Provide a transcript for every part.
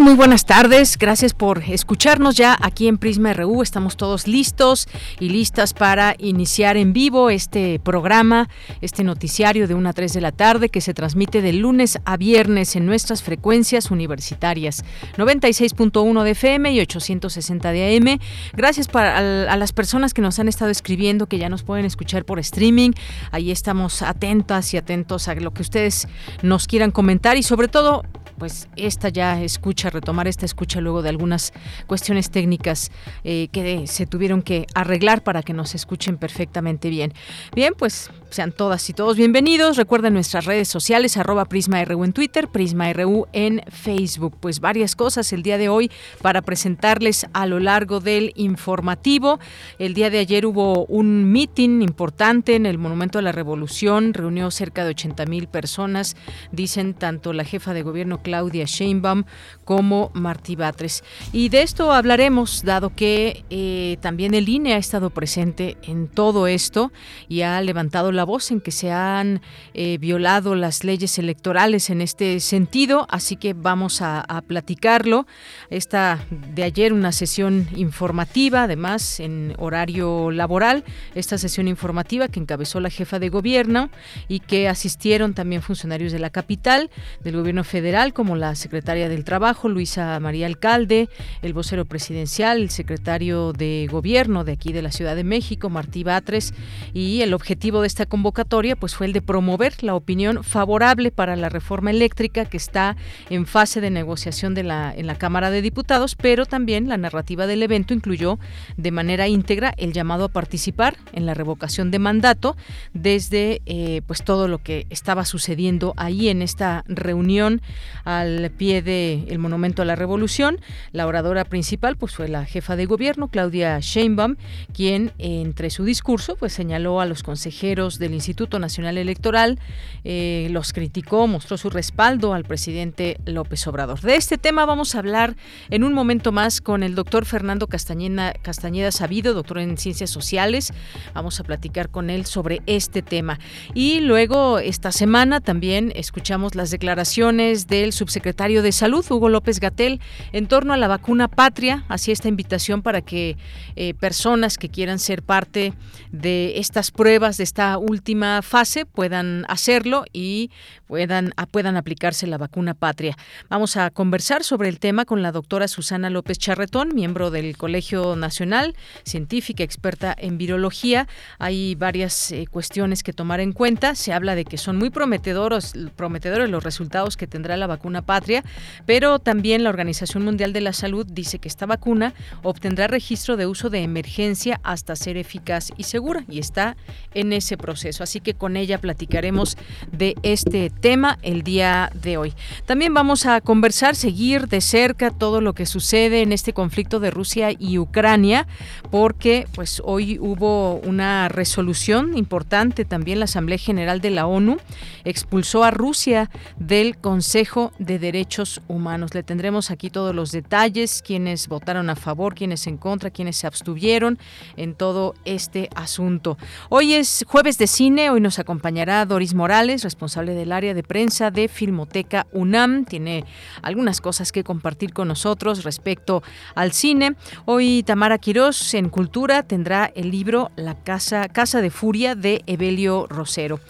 Muy buenas tardes. Gracias por escucharnos ya aquí en Prisma RU. Estamos todos listos y listas para iniciar en vivo este programa, este noticiario de 1 a 3 de la tarde que se transmite de lunes a viernes en nuestras frecuencias universitarias 96.1 de FM y 860 de AM. Gracias para, a, a las personas que nos han estado escribiendo, que ya nos pueden escuchar por streaming. Ahí estamos atentas y atentos a lo que ustedes nos quieran comentar y sobre todo pues esta ya escucha, retomar esta escucha luego de algunas cuestiones técnicas eh, que se tuvieron que arreglar para que nos escuchen perfectamente bien. Bien, pues sean todas y todos bienvenidos. Recuerden nuestras redes sociales, arroba PrismaRU en Twitter, PrismaRU en Facebook. Pues varias cosas el día de hoy para presentarles a lo largo del informativo. El día de ayer hubo un meeting importante en el Monumento a la Revolución, reunió cerca de 80 mil personas, dicen tanto la jefa de gobierno Claudia Sheinbaum como Martí Batres. Y de esto hablaremos, dado que eh, también el INE ha estado presente en todo esto y ha levantado la voz en que se han eh, violado las leyes electorales en este sentido, así que vamos a, a platicarlo. Esta de ayer una sesión informativa, además en horario laboral, esta sesión informativa que encabezó la jefa de gobierno y que asistieron también funcionarios de la capital, del gobierno federal, como la secretaria del Trabajo, Luisa María Alcalde, el vocero presidencial, el secretario de Gobierno de aquí de la Ciudad de México, Martí Batres, y el objetivo de esta convocatoria pues fue el de promover la opinión favorable para la reforma eléctrica que está en fase de negociación de la, en la Cámara de Diputados, pero también la narrativa del evento incluyó de manera íntegra el llamado a participar en la revocación de mandato desde eh, pues todo lo que estaba sucediendo ahí en esta reunión al pie del el Monumento a la Revolución. La oradora principal pues fue la jefa de gobierno, Claudia Sheinbaum, quien entre su discurso pues señaló a los consejeros del Instituto Nacional Electoral, eh, los criticó, mostró su respaldo al presidente López Obrador. De este tema vamos a hablar en un momento más con el doctor Fernando Castañeda, Castañeda Sabido, doctor en Ciencias Sociales. Vamos a platicar con él sobre este tema. Y luego esta semana también escuchamos las declaraciones del subsecretario de Salud, Hugo López Gatel, en torno a la vacuna patria. Así esta invitación para que eh, personas que quieran ser parte de estas pruebas, de esta última fase, puedan hacerlo y puedan, puedan aplicarse la vacuna patria. Vamos a conversar sobre el tema con la doctora Susana López Charretón, miembro del Colegio Nacional, científica, experta en virología. Hay varias eh, cuestiones que tomar en cuenta. Se habla de que son muy prometedores, prometedores los resultados que tendrá la vacuna patria, pero también la Organización Mundial de la Salud dice que esta vacuna obtendrá registro de uso de emergencia hasta ser eficaz y segura y está en ese proceso. Así que con ella platicaremos de este tema el día de hoy. También vamos a conversar, seguir de cerca todo lo que sucede en este conflicto de Rusia y Ucrania, porque pues hoy hubo una resolución importante también la Asamblea General de la ONU expulsó a Rusia del Consejo de Derechos Humanos. Le tendremos aquí todos los detalles, quienes votaron a favor, quienes en contra, quienes se abstuvieron en todo este asunto. Hoy es jueves de cine, hoy nos acompañará Doris Morales, responsable del área de prensa de Filmoteca UNAM. Tiene algunas cosas que compartir con nosotros respecto al cine. Hoy Tamara Quirós en Cultura tendrá el libro La Casa, Casa de Furia de Evelio Rosero.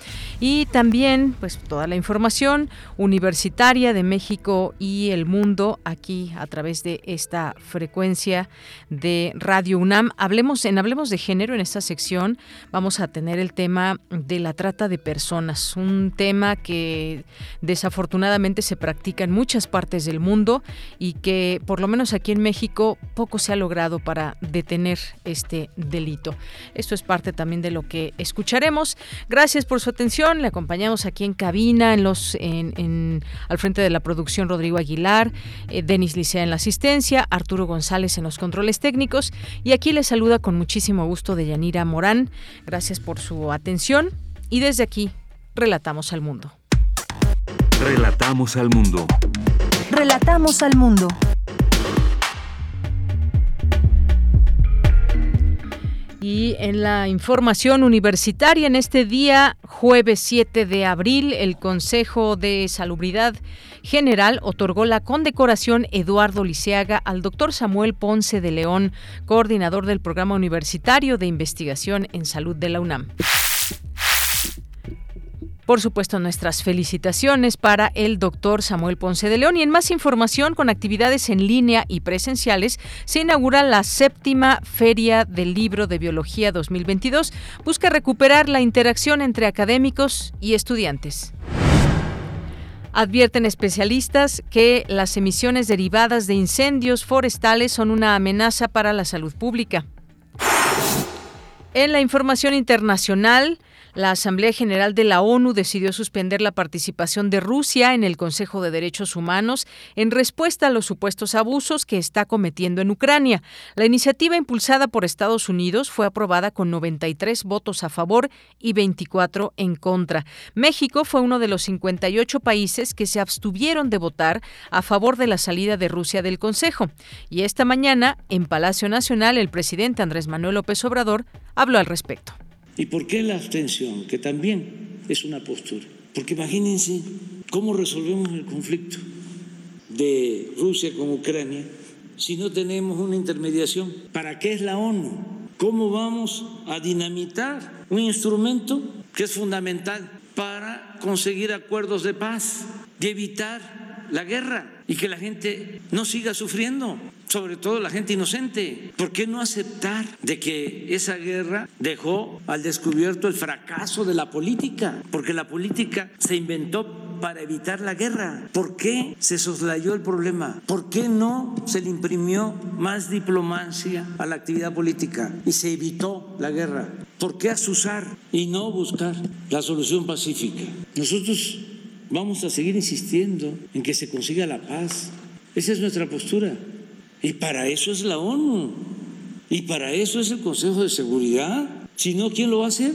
Y también, pues, toda la información universitaria de México y el mundo aquí a través de esta frecuencia de Radio UNAM. Hablemos en Hablemos de género en esta sección vamos a tener el tema de la trata de personas, un tema que desafortunadamente se practica en muchas partes del mundo y que por lo menos aquí en México poco se ha logrado para detener este delito. Esto es parte también de lo que escucharemos. Gracias por su atención. Le acompañamos aquí en cabina, en los, en, al frente de la producción Rodrigo Aguilar, eh, Denis Licea en la asistencia, Arturo González en los controles técnicos y aquí le saluda con muchísimo gusto de Yanira Morán. Gracias por su atención y desde aquí relatamos al mundo. Relatamos al mundo. Relatamos al mundo. Y en la información universitaria, en este día, jueves 7 de abril, el Consejo de Salubridad General otorgó la condecoración Eduardo Liceaga al doctor Samuel Ponce de León, coordinador del Programa Universitario de Investigación en Salud de la UNAM. Por supuesto, nuestras felicitaciones para el doctor Samuel Ponce de León. Y en más información, con actividades en línea y presenciales, se inaugura la séptima Feria del Libro de Biología 2022. Busca recuperar la interacción entre académicos y estudiantes. Advierten especialistas que las emisiones derivadas de incendios forestales son una amenaza para la salud pública. En la información internacional, la Asamblea General de la ONU decidió suspender la participación de Rusia en el Consejo de Derechos Humanos en respuesta a los supuestos abusos que está cometiendo en Ucrania. La iniciativa impulsada por Estados Unidos fue aprobada con 93 votos a favor y 24 en contra. México fue uno de los 58 países que se abstuvieron de votar a favor de la salida de Rusia del Consejo. Y esta mañana, en Palacio Nacional, el presidente Andrés Manuel López Obrador habló al respecto. ¿Y por qué la abstención? Que también es una postura. Porque imagínense cómo resolvemos el conflicto de Rusia con Ucrania si no tenemos una intermediación. ¿Para qué es la ONU? ¿Cómo vamos a dinamitar un instrumento que es fundamental para conseguir acuerdos de paz y evitar la guerra y que la gente no siga sufriendo? Sobre todo la gente inocente. ¿Por qué no aceptar de que esa guerra dejó al descubierto el fracaso de la política? Porque la política se inventó para evitar la guerra. ¿Por qué se soslayó el problema? ¿Por qué no se le imprimió más diplomacia a la actividad política y se evitó la guerra? ¿Por qué asusar y no buscar la solución pacífica? Nosotros vamos a seguir insistiendo en que se consiga la paz. Esa es nuestra postura. Y para eso es la ONU. Y para eso es el Consejo de Seguridad. Si no, ¿quién lo va a hacer?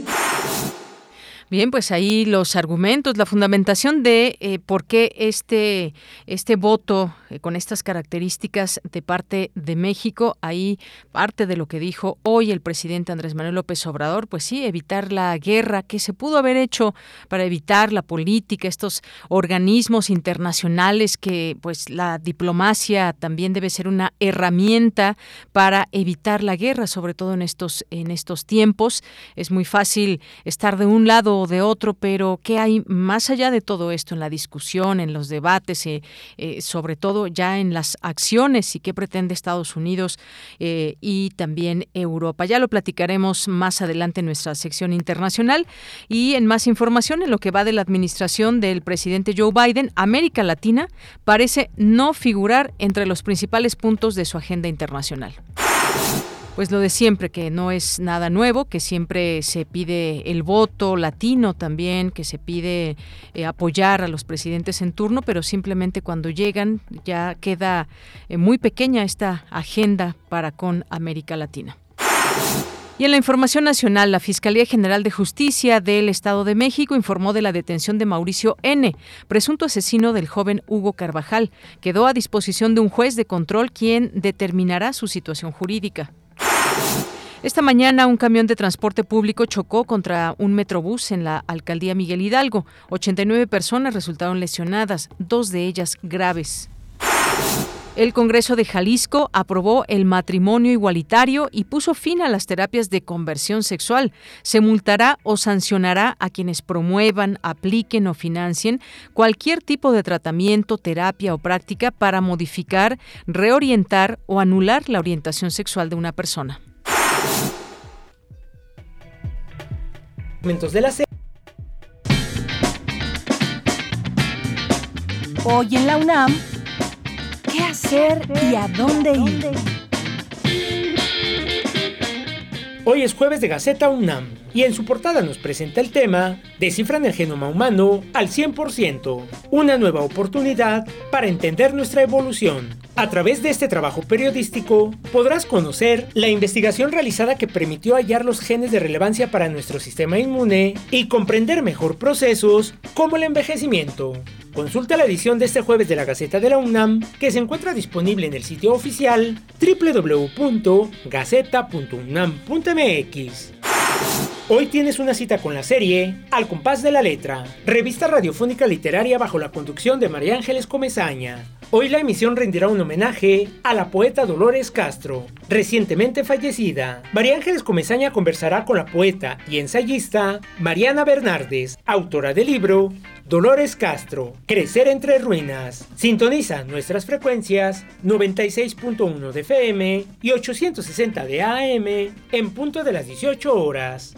Bien, pues ahí los argumentos, la fundamentación de eh, por qué este, este voto eh, con estas características de parte de México, ahí parte de lo que dijo hoy el presidente Andrés Manuel López Obrador, pues sí, evitar la guerra que se pudo haber hecho para evitar la política, estos organismos internacionales que pues la diplomacia también debe ser una herramienta para evitar la guerra, sobre todo en estos, en estos tiempos. Es muy fácil estar de un lado de otro, pero ¿qué hay más allá de todo esto en la discusión, en los debates, eh, eh, sobre todo ya en las acciones y qué pretende Estados Unidos eh, y también Europa? Ya lo platicaremos más adelante en nuestra sección internacional y en más información en lo que va de la administración del presidente Joe Biden, América Latina parece no figurar entre los principales puntos de su agenda internacional pues lo de siempre, que no es nada nuevo, que siempre se pide el voto latino también, que se pide eh, apoyar a los presidentes en turno, pero simplemente cuando llegan ya queda eh, muy pequeña esta agenda para con América Latina. Y en la información nacional, la Fiscalía General de Justicia del Estado de México informó de la detención de Mauricio N., presunto asesino del joven Hugo Carvajal. Quedó a disposición de un juez de control quien determinará su situación jurídica. Esta mañana un camión de transporte público chocó contra un metrobús en la alcaldía Miguel Hidalgo. 89 personas resultaron lesionadas, dos de ellas graves. El Congreso de Jalisco aprobó el matrimonio igualitario y puso fin a las terapias de conversión sexual. Se multará o sancionará a quienes promuevan, apliquen o financien cualquier tipo de tratamiento, terapia o práctica para modificar, reorientar o anular la orientación sexual de una persona. De la Hoy en la UNAM qué hacer y a dónde ir. Hoy es jueves de Gaceta UNAM y en su portada nos presenta el tema Descifran el genoma humano al 100%, una nueva oportunidad para entender nuestra evolución. A través de este trabajo periodístico podrás conocer la investigación realizada que permitió hallar los genes de relevancia para nuestro sistema inmune y comprender mejor procesos como el envejecimiento. Consulta la edición de este jueves de la Gaceta de la UNAM, que se encuentra disponible en el sitio oficial www.gaceta.unam.mx. Hoy tienes una cita con la serie Al compás de la letra, revista radiofónica literaria bajo la conducción de María Ángeles Comezaña. Hoy la emisión rendirá un homenaje a la poeta Dolores Castro, recientemente fallecida. María Ángeles Comezaña conversará con la poeta y ensayista Mariana Bernardes, autora del libro Dolores Castro, Crecer entre Ruinas. Sintoniza nuestras frecuencias 96.1 de FM y 860 de AM en punto de las 18 horas.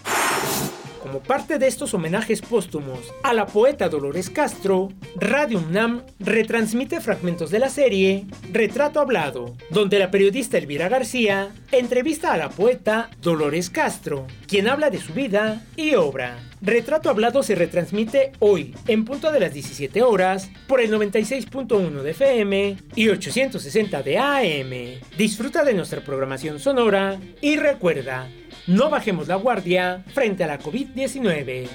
Como parte de estos homenajes póstumos a la poeta Dolores Castro, Radio UNAM retransmite fragmentos de la serie Retrato Hablado, donde la periodista Elvira García entrevista a la poeta Dolores Castro, quien habla de su vida y obra. Retrato Hablado se retransmite hoy, en punto de las 17 horas, por el 96.1 de FM y 860 de AM. Disfruta de nuestra programación sonora y recuerda, no bajemos la guardia frente a la COVID-19.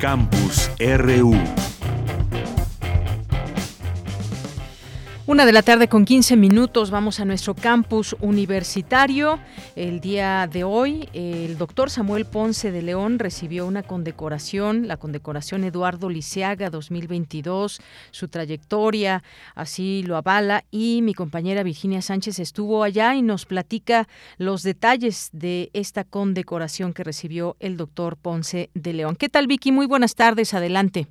Campus RU Una de la tarde con 15 minutos vamos a nuestro campus universitario. El día de hoy el doctor Samuel Ponce de León recibió una condecoración, la condecoración Eduardo Liceaga 2022. Su trayectoria así lo avala y mi compañera Virginia Sánchez estuvo allá y nos platica los detalles de esta condecoración que recibió el doctor Ponce de León. ¿Qué tal Vicky? Muy buenas tardes, adelante.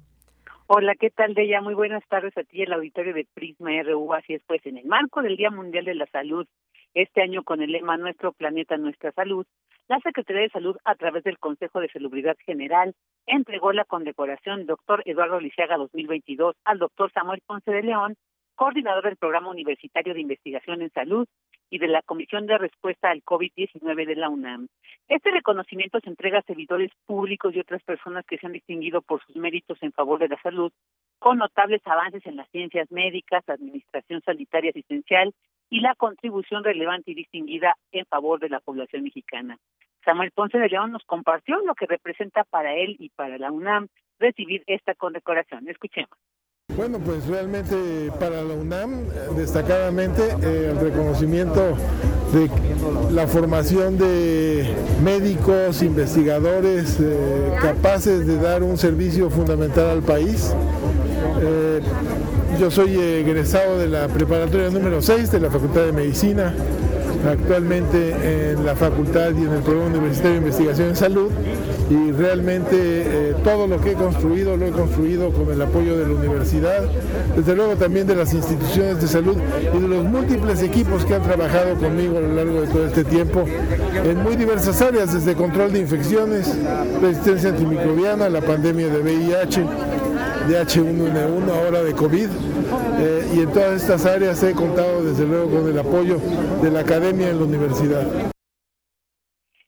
Hola, ¿qué tal, Deya? Muy buenas tardes a ti, el auditorio de Prisma RU. Así es, pues, en el marco del Día Mundial de la Salud, este año con el lema Nuestro Planeta, Nuestra Salud, la Secretaría de Salud, a través del Consejo de Salubridad General, entregó la condecoración Doctor Eduardo Lisiaga 2022 al doctor Samuel Ponce de León, coordinador del Programa Universitario de Investigación en Salud y de la Comisión de Respuesta al COVID-19 de la UNAM. Este reconocimiento se entrega a servidores públicos y otras personas que se han distinguido por sus méritos en favor de la salud, con notables avances en las ciencias médicas, administración sanitaria asistencial y la contribución relevante y distinguida en favor de la población mexicana. Samuel Ponce de León nos compartió lo que representa para él y para la UNAM recibir esta condecoración. Escuchemos. Bueno, pues realmente para la UNAM, destacadamente eh, el reconocimiento de la formación de médicos, investigadores eh, capaces de dar un servicio fundamental al país. Eh, yo soy egresado de la preparatoria número 6 de la Facultad de Medicina actualmente en la facultad y en el programa universitario de investigación en salud y realmente eh, todo lo que he construido lo he construido con el apoyo de la universidad, desde luego también de las instituciones de salud y de los múltiples equipos que han trabajado conmigo a lo largo de todo este tiempo en muy diversas áreas, desde control de infecciones, resistencia antimicrobiana, la pandemia de VIH, de H1N1, ahora de COVID. Eh, y en todas estas áreas he contado desde luego con el apoyo de la academia en la universidad.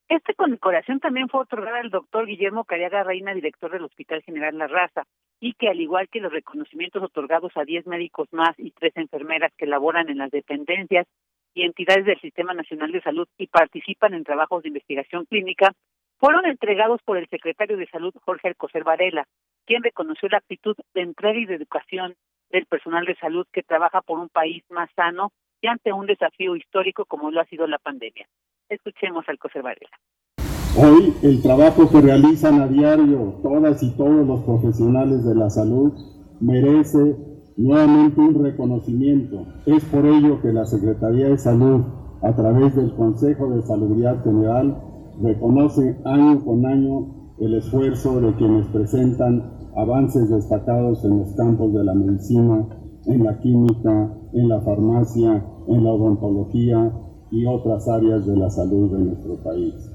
Esta condecoración también fue otorgada al doctor Guillermo Cariaga Reina, director del Hospital General La Raza, y que al igual que los reconocimientos otorgados a 10 médicos más y tres enfermeras que laboran en las dependencias y entidades del Sistema Nacional de Salud y participan en trabajos de investigación clínica, fueron entregados por el secretario de Salud Jorge Alcocer Varela, quien reconoció la actitud de entrega y de educación del personal de salud que trabaja por un país más sano y ante un desafío histórico como lo ha sido la pandemia. Escuchemos al Coser Varela. Hoy el trabajo que realizan a diario todas y todos los profesionales de la salud merece nuevamente un reconocimiento. Es por ello que la Secretaría de Salud, a través del Consejo de Salubridad General, reconoce año con año el esfuerzo de quienes presentan avances destacados en los campos de la medicina, en la química, en la farmacia, en la odontología y otras áreas de la salud de nuestro país.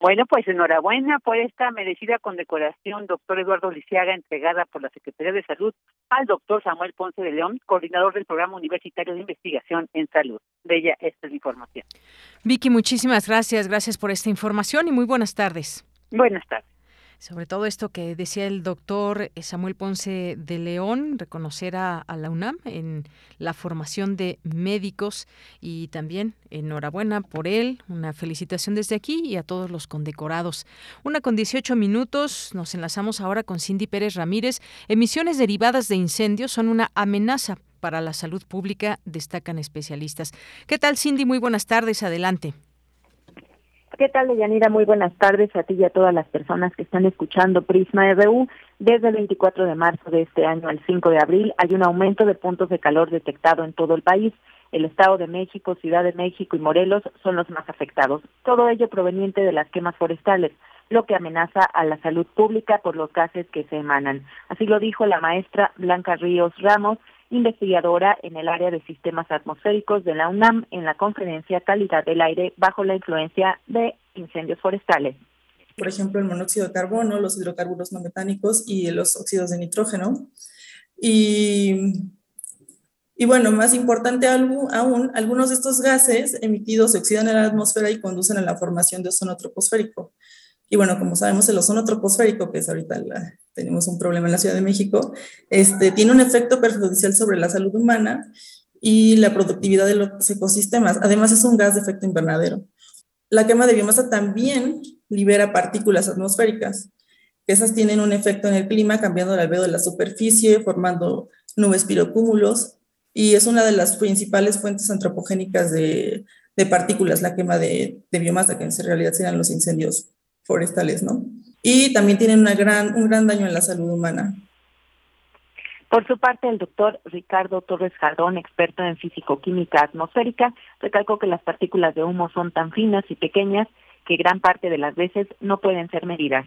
Bueno, pues enhorabuena por esta merecida condecoración, doctor Eduardo Lisiaga, entregada por la Secretaría de Salud al doctor Samuel Ponce de León, coordinador del Programa Universitario de Investigación en Salud. Bella, esta es la información. Vicky, muchísimas gracias. Gracias por esta información y muy buenas tardes. Buenas tardes sobre todo esto que decía el doctor eh, Samuel Ponce de León, reconocer a, la UNAM en la formación de médicos y también enhorabuena por él, una felicitación desde aquí y a todos los condecorados. Una con 18 minutos, nos enlazamos ahora con Cindy Pérez Ramírez. Emisiones derivadas de incendios son una amenaza para la salud pública, destacan especialistas. ¿Qué tal, Cindy? Muy buenas tardes, adelante. ¿Qué tal, Deyanira? Muy buenas tardes a ti y a todas las personas que están escuchando Prisma RU. Desde el 24 de marzo de este año al 5 de abril hay un aumento de puntos de calor detectado en todo el país. El Estado de México, Ciudad de México y Morelos son los más afectados. Todo ello proveniente de las quemas forestales, lo que amenaza a la salud pública por los gases que se emanan. Así lo dijo la maestra Blanca Ríos Ramos, investigadora en el área de sistemas atmosféricos de la UNAM en la conferencia Calidad del Aire bajo la influencia de incendios forestales. Por ejemplo, el monóxido de carbono, los hidrocarburos no metánicos y los óxidos de nitrógeno. Y, y bueno, más importante aún, algunos de estos gases emitidos se oxidan en la atmósfera y conducen a la formación de ozono troposférico. Y bueno, como sabemos, el ozono troposférico, que es ahorita tenemos un problema en la Ciudad de México, este, tiene un efecto perjudicial sobre la salud humana y la productividad de los ecosistemas. Además, es un gas de efecto invernadero. La quema de biomasa también libera partículas atmosféricas, esas tienen un efecto en el clima, cambiando el albedo de la superficie, formando nubes pirocúmulos, y es una de las principales fuentes antropogénicas de, partículas, la quema de biomasa, que en realidad serán los incendios forestales, ¿no? Y también tienen una gran, un gran daño en la salud humana. Por su parte, el doctor Ricardo Torres Jardón, experto en físico-química atmosférica, recalcó que las partículas de humo son tan finas y pequeñas que gran parte de las veces no pueden ser medidas.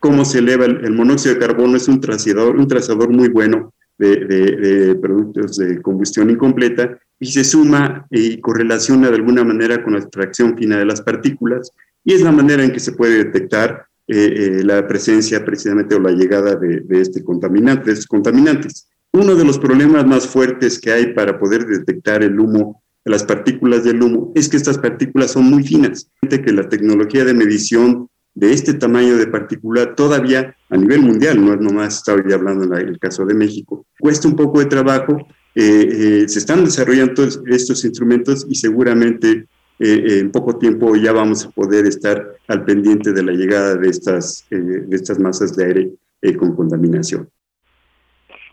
Cómo se eleva el, monóxido de carbono es un trazador, un trazador muy bueno de, de, productos de combustión incompleta y se suma y correlaciona de alguna manera con la extracción fina de las partículas y es la manera en que se puede detectar eh, eh, la presencia precisamente o la llegada de, este contaminante, de estos contaminantes. Uno de los problemas más fuertes que hay para poder detectar el humo, las partículas del humo, es que estas partículas son muy finas. Que la tecnología de medición de este tamaño de partícula todavía a nivel mundial, no es nomás estaba ya hablando en el caso de México, cuesta un poco de trabajo. Eh, se están desarrollando estos instrumentos y seguramente eh, en poco tiempo ya vamos a poder estar al pendiente de la llegada de estas, eh, de estas masas de aire eh, con contaminación.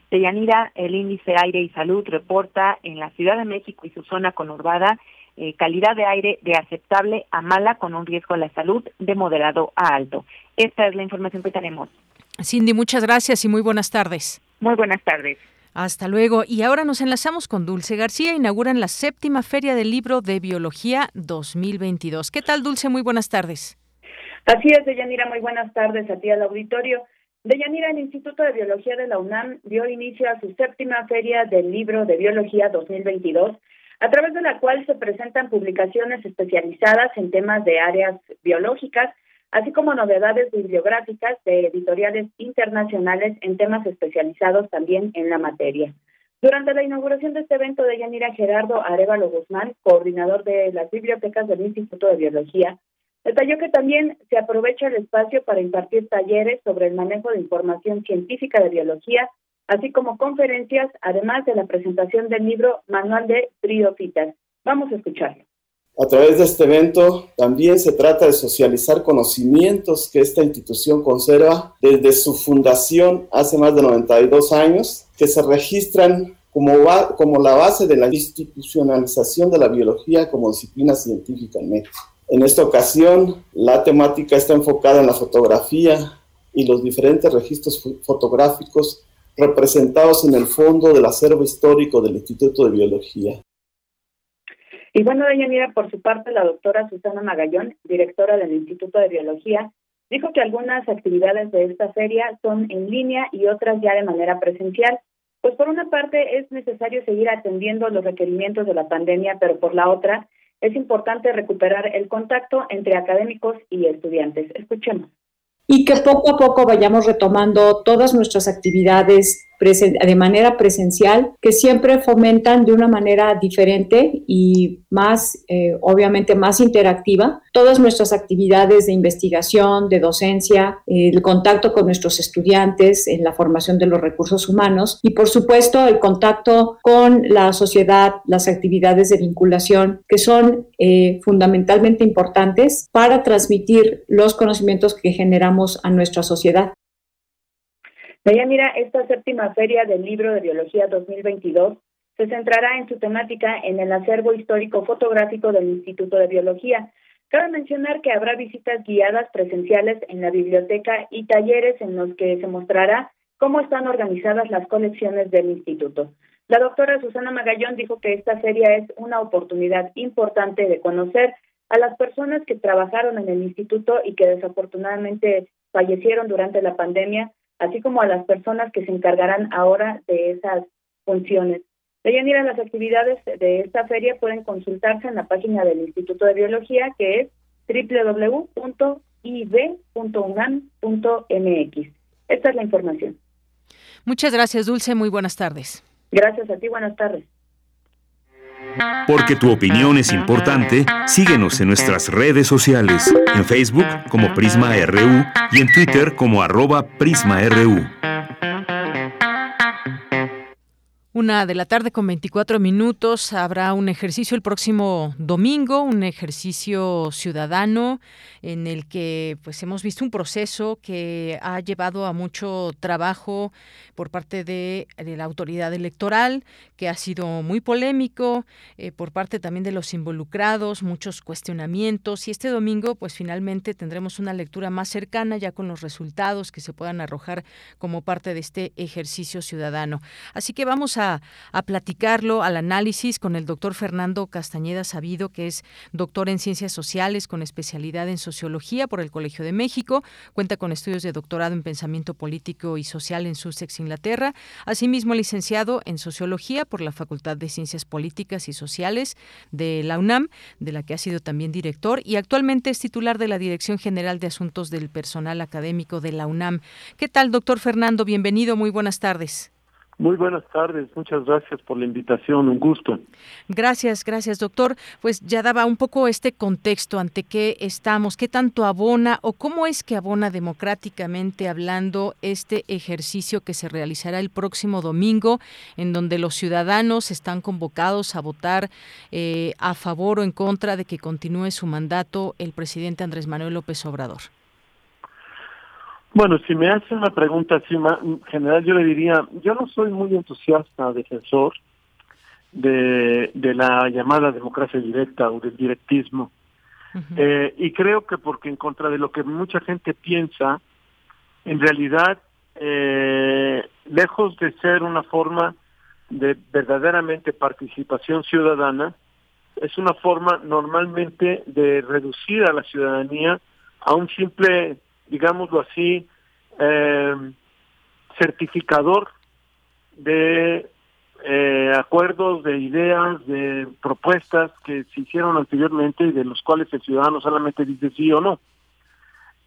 Deyanira, el índice Aire y Salud reporta en la Ciudad de México y su zona conurbada calidad de aire de aceptable a mala con un riesgo a la salud de moderado a alto. Esta es la información que tenemos. Cindy, muchas gracias y muy buenas tardes. Muy buenas tardes. Hasta luego. Y ahora nos enlazamos con Dulce García. Inauguran la séptima Feria del Libro de Biología 2022. ¿Qué tal, Dulce? Muy buenas tardes. Así es, Deyanira. Muy buenas tardes a ti al auditorio. Deyanira, el Instituto de Biología de la UNAM dio inicio a su séptima Feria del Libro de Biología 2022, a través de la cual se presentan publicaciones especializadas en temas de áreas biológicas así como novedades bibliográficas de editoriales internacionales en temas especializados también en la materia. Durante la inauguración de este evento de Yanira Gerardo Arevalo Guzmán, coordinador de las bibliotecas del Instituto de Biología, detalló que también se aprovecha el espacio para impartir talleres sobre el manejo de información científica de biología, así como conferencias, además de la presentación del libro Manual de Triofitas. Vamos a escucharlo. A través de este evento también se trata de socializar conocimientos que esta institución conserva desde su fundación hace más de 92 años, que se registran como, la base de la institucionalización de la biología como disciplina científica en México. En esta ocasión, la temática está enfocada en la fotografía y los diferentes registros fotográficos representados en el fondo del acervo histórico del Instituto de Biología. Y bueno, doña Mira, por su parte, la doctora Susana Magallón, directora del Instituto de Biología, dijo que algunas actividades de esta feria son en línea y otras ya de manera presencial. Pues por una parte es necesario seguir atendiendo los requerimientos de la pandemia, pero por la otra es importante recuperar el contacto entre académicos y estudiantes. Escuchemos. Y que poco a poco vayamos retomando todas nuestras actividades de manera presencial que siempre fomentan de una manera diferente y más, eh, obviamente, más interactiva todas nuestras actividades de investigación, de docencia, el contacto con nuestros estudiantes en la formación de los recursos humanos y, por supuesto, el contacto con la sociedad, las actividades de vinculación que son eh, fundamentalmente importantes para transmitir los conocimientos que generamos a nuestra sociedad. Mira, esta séptima feria del libro de biología 2022 se centrará en su temática en el acervo histórico fotográfico del Instituto de Biología. Cabe mencionar que habrá visitas guiadas presenciales en la biblioteca y talleres en los que se mostrará cómo están organizadas las colecciones del instituto. La doctora Susana Magallón dijo que esta feria es una oportunidad importante de conocer a las personas que trabajaron en el instituto y que desafortunadamente fallecieron durante la pandemia así como a las personas que se encargarán ahora de esas funciones. Deyanira, las actividades de esta feria pueden consultarse en la página del Instituto de Biología, que es www.ib.unam.mx. Esta es la información. Muchas gracias, Dulce. Muy buenas tardes. Gracias a ti. Buenas tardes. Porque tu opinión es importante, síguenos en nuestras redes sociales, en Facebook como Prisma RU y en Twitter como arroba PrismaRU. Una de la tarde con 24 minutos habrá un ejercicio el próximo domingo, un ejercicio ciudadano en el que pues hemos visto un proceso que ha llevado a mucho trabajo por parte de, la autoridad electoral, que ha sido muy polémico, eh, por parte también de los involucrados, muchos cuestionamientos y este domingo pues finalmente tendremos una lectura más cercana ya con los resultados que se puedan arrojar como parte de este ejercicio ciudadano. Así que vamos a a, platicarlo, al análisis con el doctor Fernando Castañeda Sabido, que es doctor en Ciencias Sociales con especialidad en Sociología por el Colegio de México. Cuenta con estudios de doctorado en Pensamiento Político y Social en Sussex, Inglaterra. Asimismo, licenciado en Sociología por la Facultad de Ciencias Políticas y Sociales de la UNAM, de la que ha sido también director, y actualmente es titular de la Dirección General de Asuntos del Personal Académico de la UNAM. ¿Qué tal, doctor Fernando? Bienvenido, muy buenas tardes. Muy buenas tardes, muchas gracias por la invitación, un gusto. Gracias, gracias doctor. Pues ya daba un poco este contexto ante qué estamos, qué tanto abona o cómo es que abona democráticamente hablando este ejercicio que se realizará el próximo domingo, en donde los ciudadanos están convocados a votar eh, a favor o en contra de que continúe su mandato el presidente Andrés Manuel López Obrador. Bueno, si me hace una pregunta así general, yo le diría, yo no soy muy entusiasta, defensor de, de la llamada democracia directa o del directismo. eh, y creo que porque en contra de lo que mucha gente piensa, en realidad, eh, lejos de ser una forma de verdaderamente participación ciudadana, es una forma normalmente de reducir a la ciudadanía a un simple digámoslo así, eh, certificador de eh, acuerdos, de ideas, de propuestas que se hicieron anteriormente y de los cuales el ciudadano solamente dice sí o no.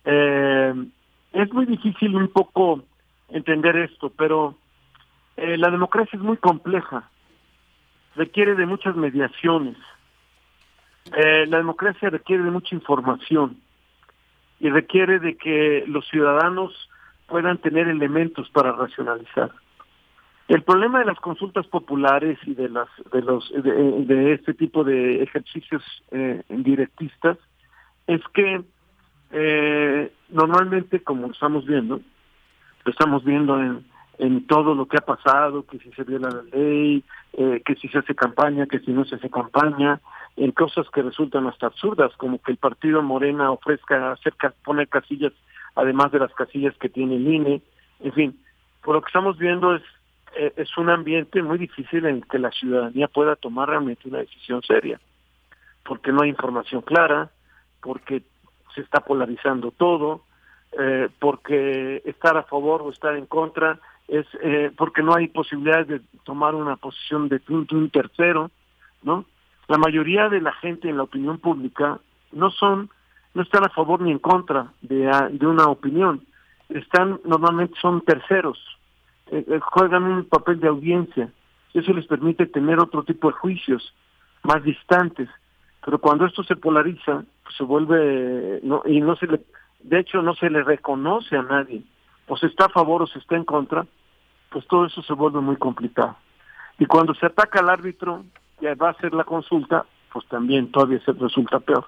Eh, es muy difícil un poco entender esto, pero la democracia es muy compleja, requiere de muchas mediaciones. la democracia requiere de mucha información y requiere de que los ciudadanos puedan tener elementos para racionalizar. El problema de las consultas populares y de las de los de, este tipo de ejercicios eh, directistas es que eh, normalmente como estamos viendo lo estamos viendo en, en todo lo que ha pasado que si se viola la ley eh, que si se hace campaña que si no se hace campaña en cosas que resultan hasta absurdas, como que el partido Morena ofrezca hacer poner casillas además de las casillas que tiene el INE, en fin, por lo que estamos viendo es eh, es un ambiente muy difícil en que la ciudadanía pueda tomar realmente una decisión seria, porque no hay información clara, porque se está polarizando todo, eh, porque estar a favor o estar en contra es eh, porque no hay posibilidades de tomar una posición de un, un tercero, ¿no? La mayoría de la gente en la opinión pública no son no están a favor ni en contra de, de una opinión, están normalmente son terceros, eh, eh, juegan un papel de audiencia. Eso les permite tener otro tipo de juicios más distantes. Pero cuando esto se polariza, pues se vuelve, no, y no se le, de hecho no se le reconoce a nadie, o se está a favor o se está en contra, pues todo eso se vuelve muy complicado. Y cuando se ataca al árbitro, ya va a hacer la consulta, pues también todavía se resulta peor.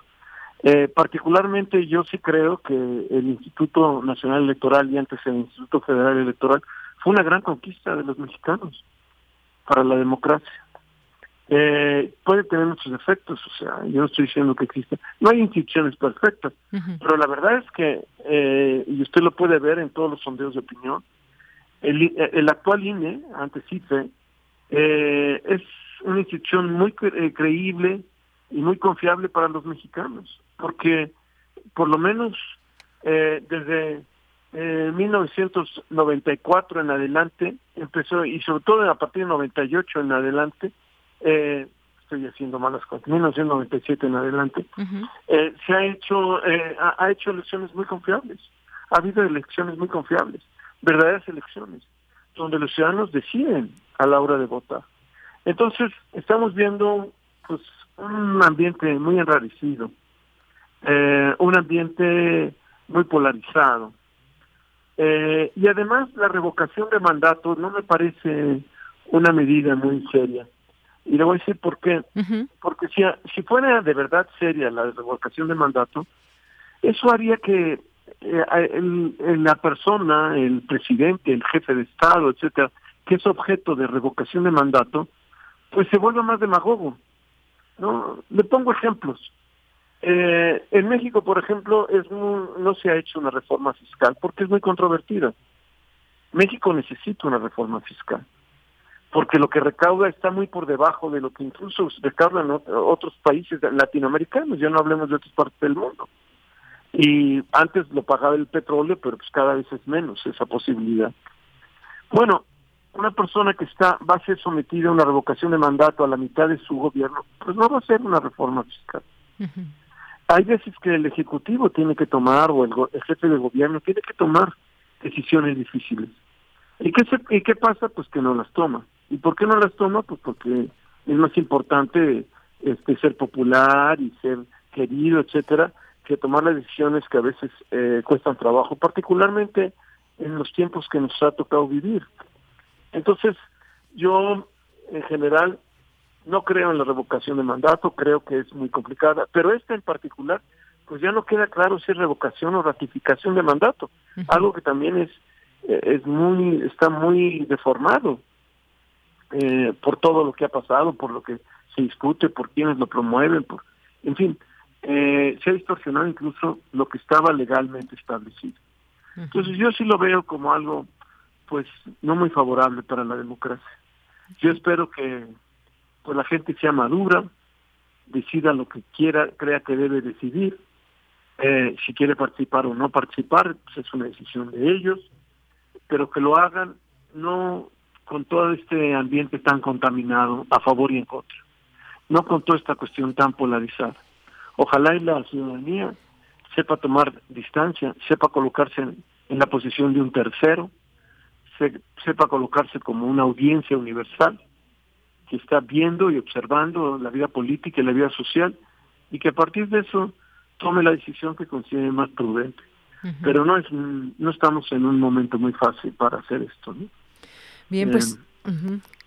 Eh, particularmente yo sí creo que el Instituto Nacional Electoral y antes el Instituto Federal Electoral fue una gran conquista de los mexicanos para la democracia. Eh, puede tener muchos efectos, o sea, yo no estoy diciendo que exista, no hay instituciones perfectas, pero la verdad es que, eh, y usted lo puede ver en todos los sondeos de opinión, el, el actual INE, antes IFE, eh, es una institución muy creíble y muy confiable para los mexicanos, porque por lo menos desde eh, 1994 en adelante empezó, y sobre todo a partir de 98 en adelante, eh, estoy haciendo malas cosas, 1997 en adelante, eh, se ha hecho, eh, ha, hecho elecciones muy confiables, ha habido elecciones muy confiables, verdaderas elecciones, donde los ciudadanos deciden a la hora de votar. Entonces, estamos viendo pues un ambiente muy enrarecido, eh, un ambiente muy polarizado, eh, y además la revocación de mandato no me parece una medida muy seria. Y le voy a decir por qué. Porque si, si fuera de verdad seria la revocación de mandato, eso haría que eh, la persona, el presidente, el jefe de Estado, etcétera, que es objeto de revocación de mandato, pues se vuelva más demagogo. ¿no? Le pongo ejemplos. Eh, en México, por ejemplo, es no se ha hecho una reforma fiscal porque es muy controvertida. México necesita una reforma fiscal porque lo que recauda está muy por debajo de lo que incluso recaudan otros países latinoamericanos, ya no hablemos de otras partes del mundo. Y antes lo pagaba el petróleo, pero pues cada vez es menos esa posibilidad. Bueno, una persona que está va a ser sometida a una revocación de mandato a la mitad de su gobierno, pues no va a hacer una reforma fiscal hay veces que el Ejecutivo tiene que tomar, o el, jefe de gobierno tiene que tomar decisiones difíciles. ¿Y qué, ¿Y qué pasa? Pues que no las toma. ¿Y por qué no las toma? Pues porque es más importante este, ser popular y ser querido, etcétera, que tomar las decisiones que a veces eh, cuestan trabajo, particularmente en los tiempos que nos ha tocado vivir. Entonces, yo en general no creo en la revocación de mandato, creo que es muy complicada, pero esta en particular, pues ya no queda claro si es revocación o ratificación de mandato, algo que también es eh, es muy está muy deformado eh, por todo lo que ha pasado, por lo que se discute, por quienes lo promueven, por en fin, eh, se ha distorsionado incluso lo que estaba legalmente establecido. Entonces yo sí lo veo como algo, pues, no muy favorable para la democracia. Yo espero que pues la gente sea madura, decida lo que quiera, crea que debe decidir, eh, si quiere participar o no participar, pues es una decisión de ellos, pero que lo hagan no con todo este ambiente tan contaminado a favor y en contra, no con toda esta cuestión tan polarizada. Ojalá y la ciudadanía sepa tomar distancia, sepa colocarse en, la posición de un tercero, sepa colocarse como una audiencia universal que está viendo y observando la vida política y la vida social y que a partir de eso tome la decisión que considere más prudente. Pero no es no estamos en un momento muy fácil para hacer esto. Bien, pues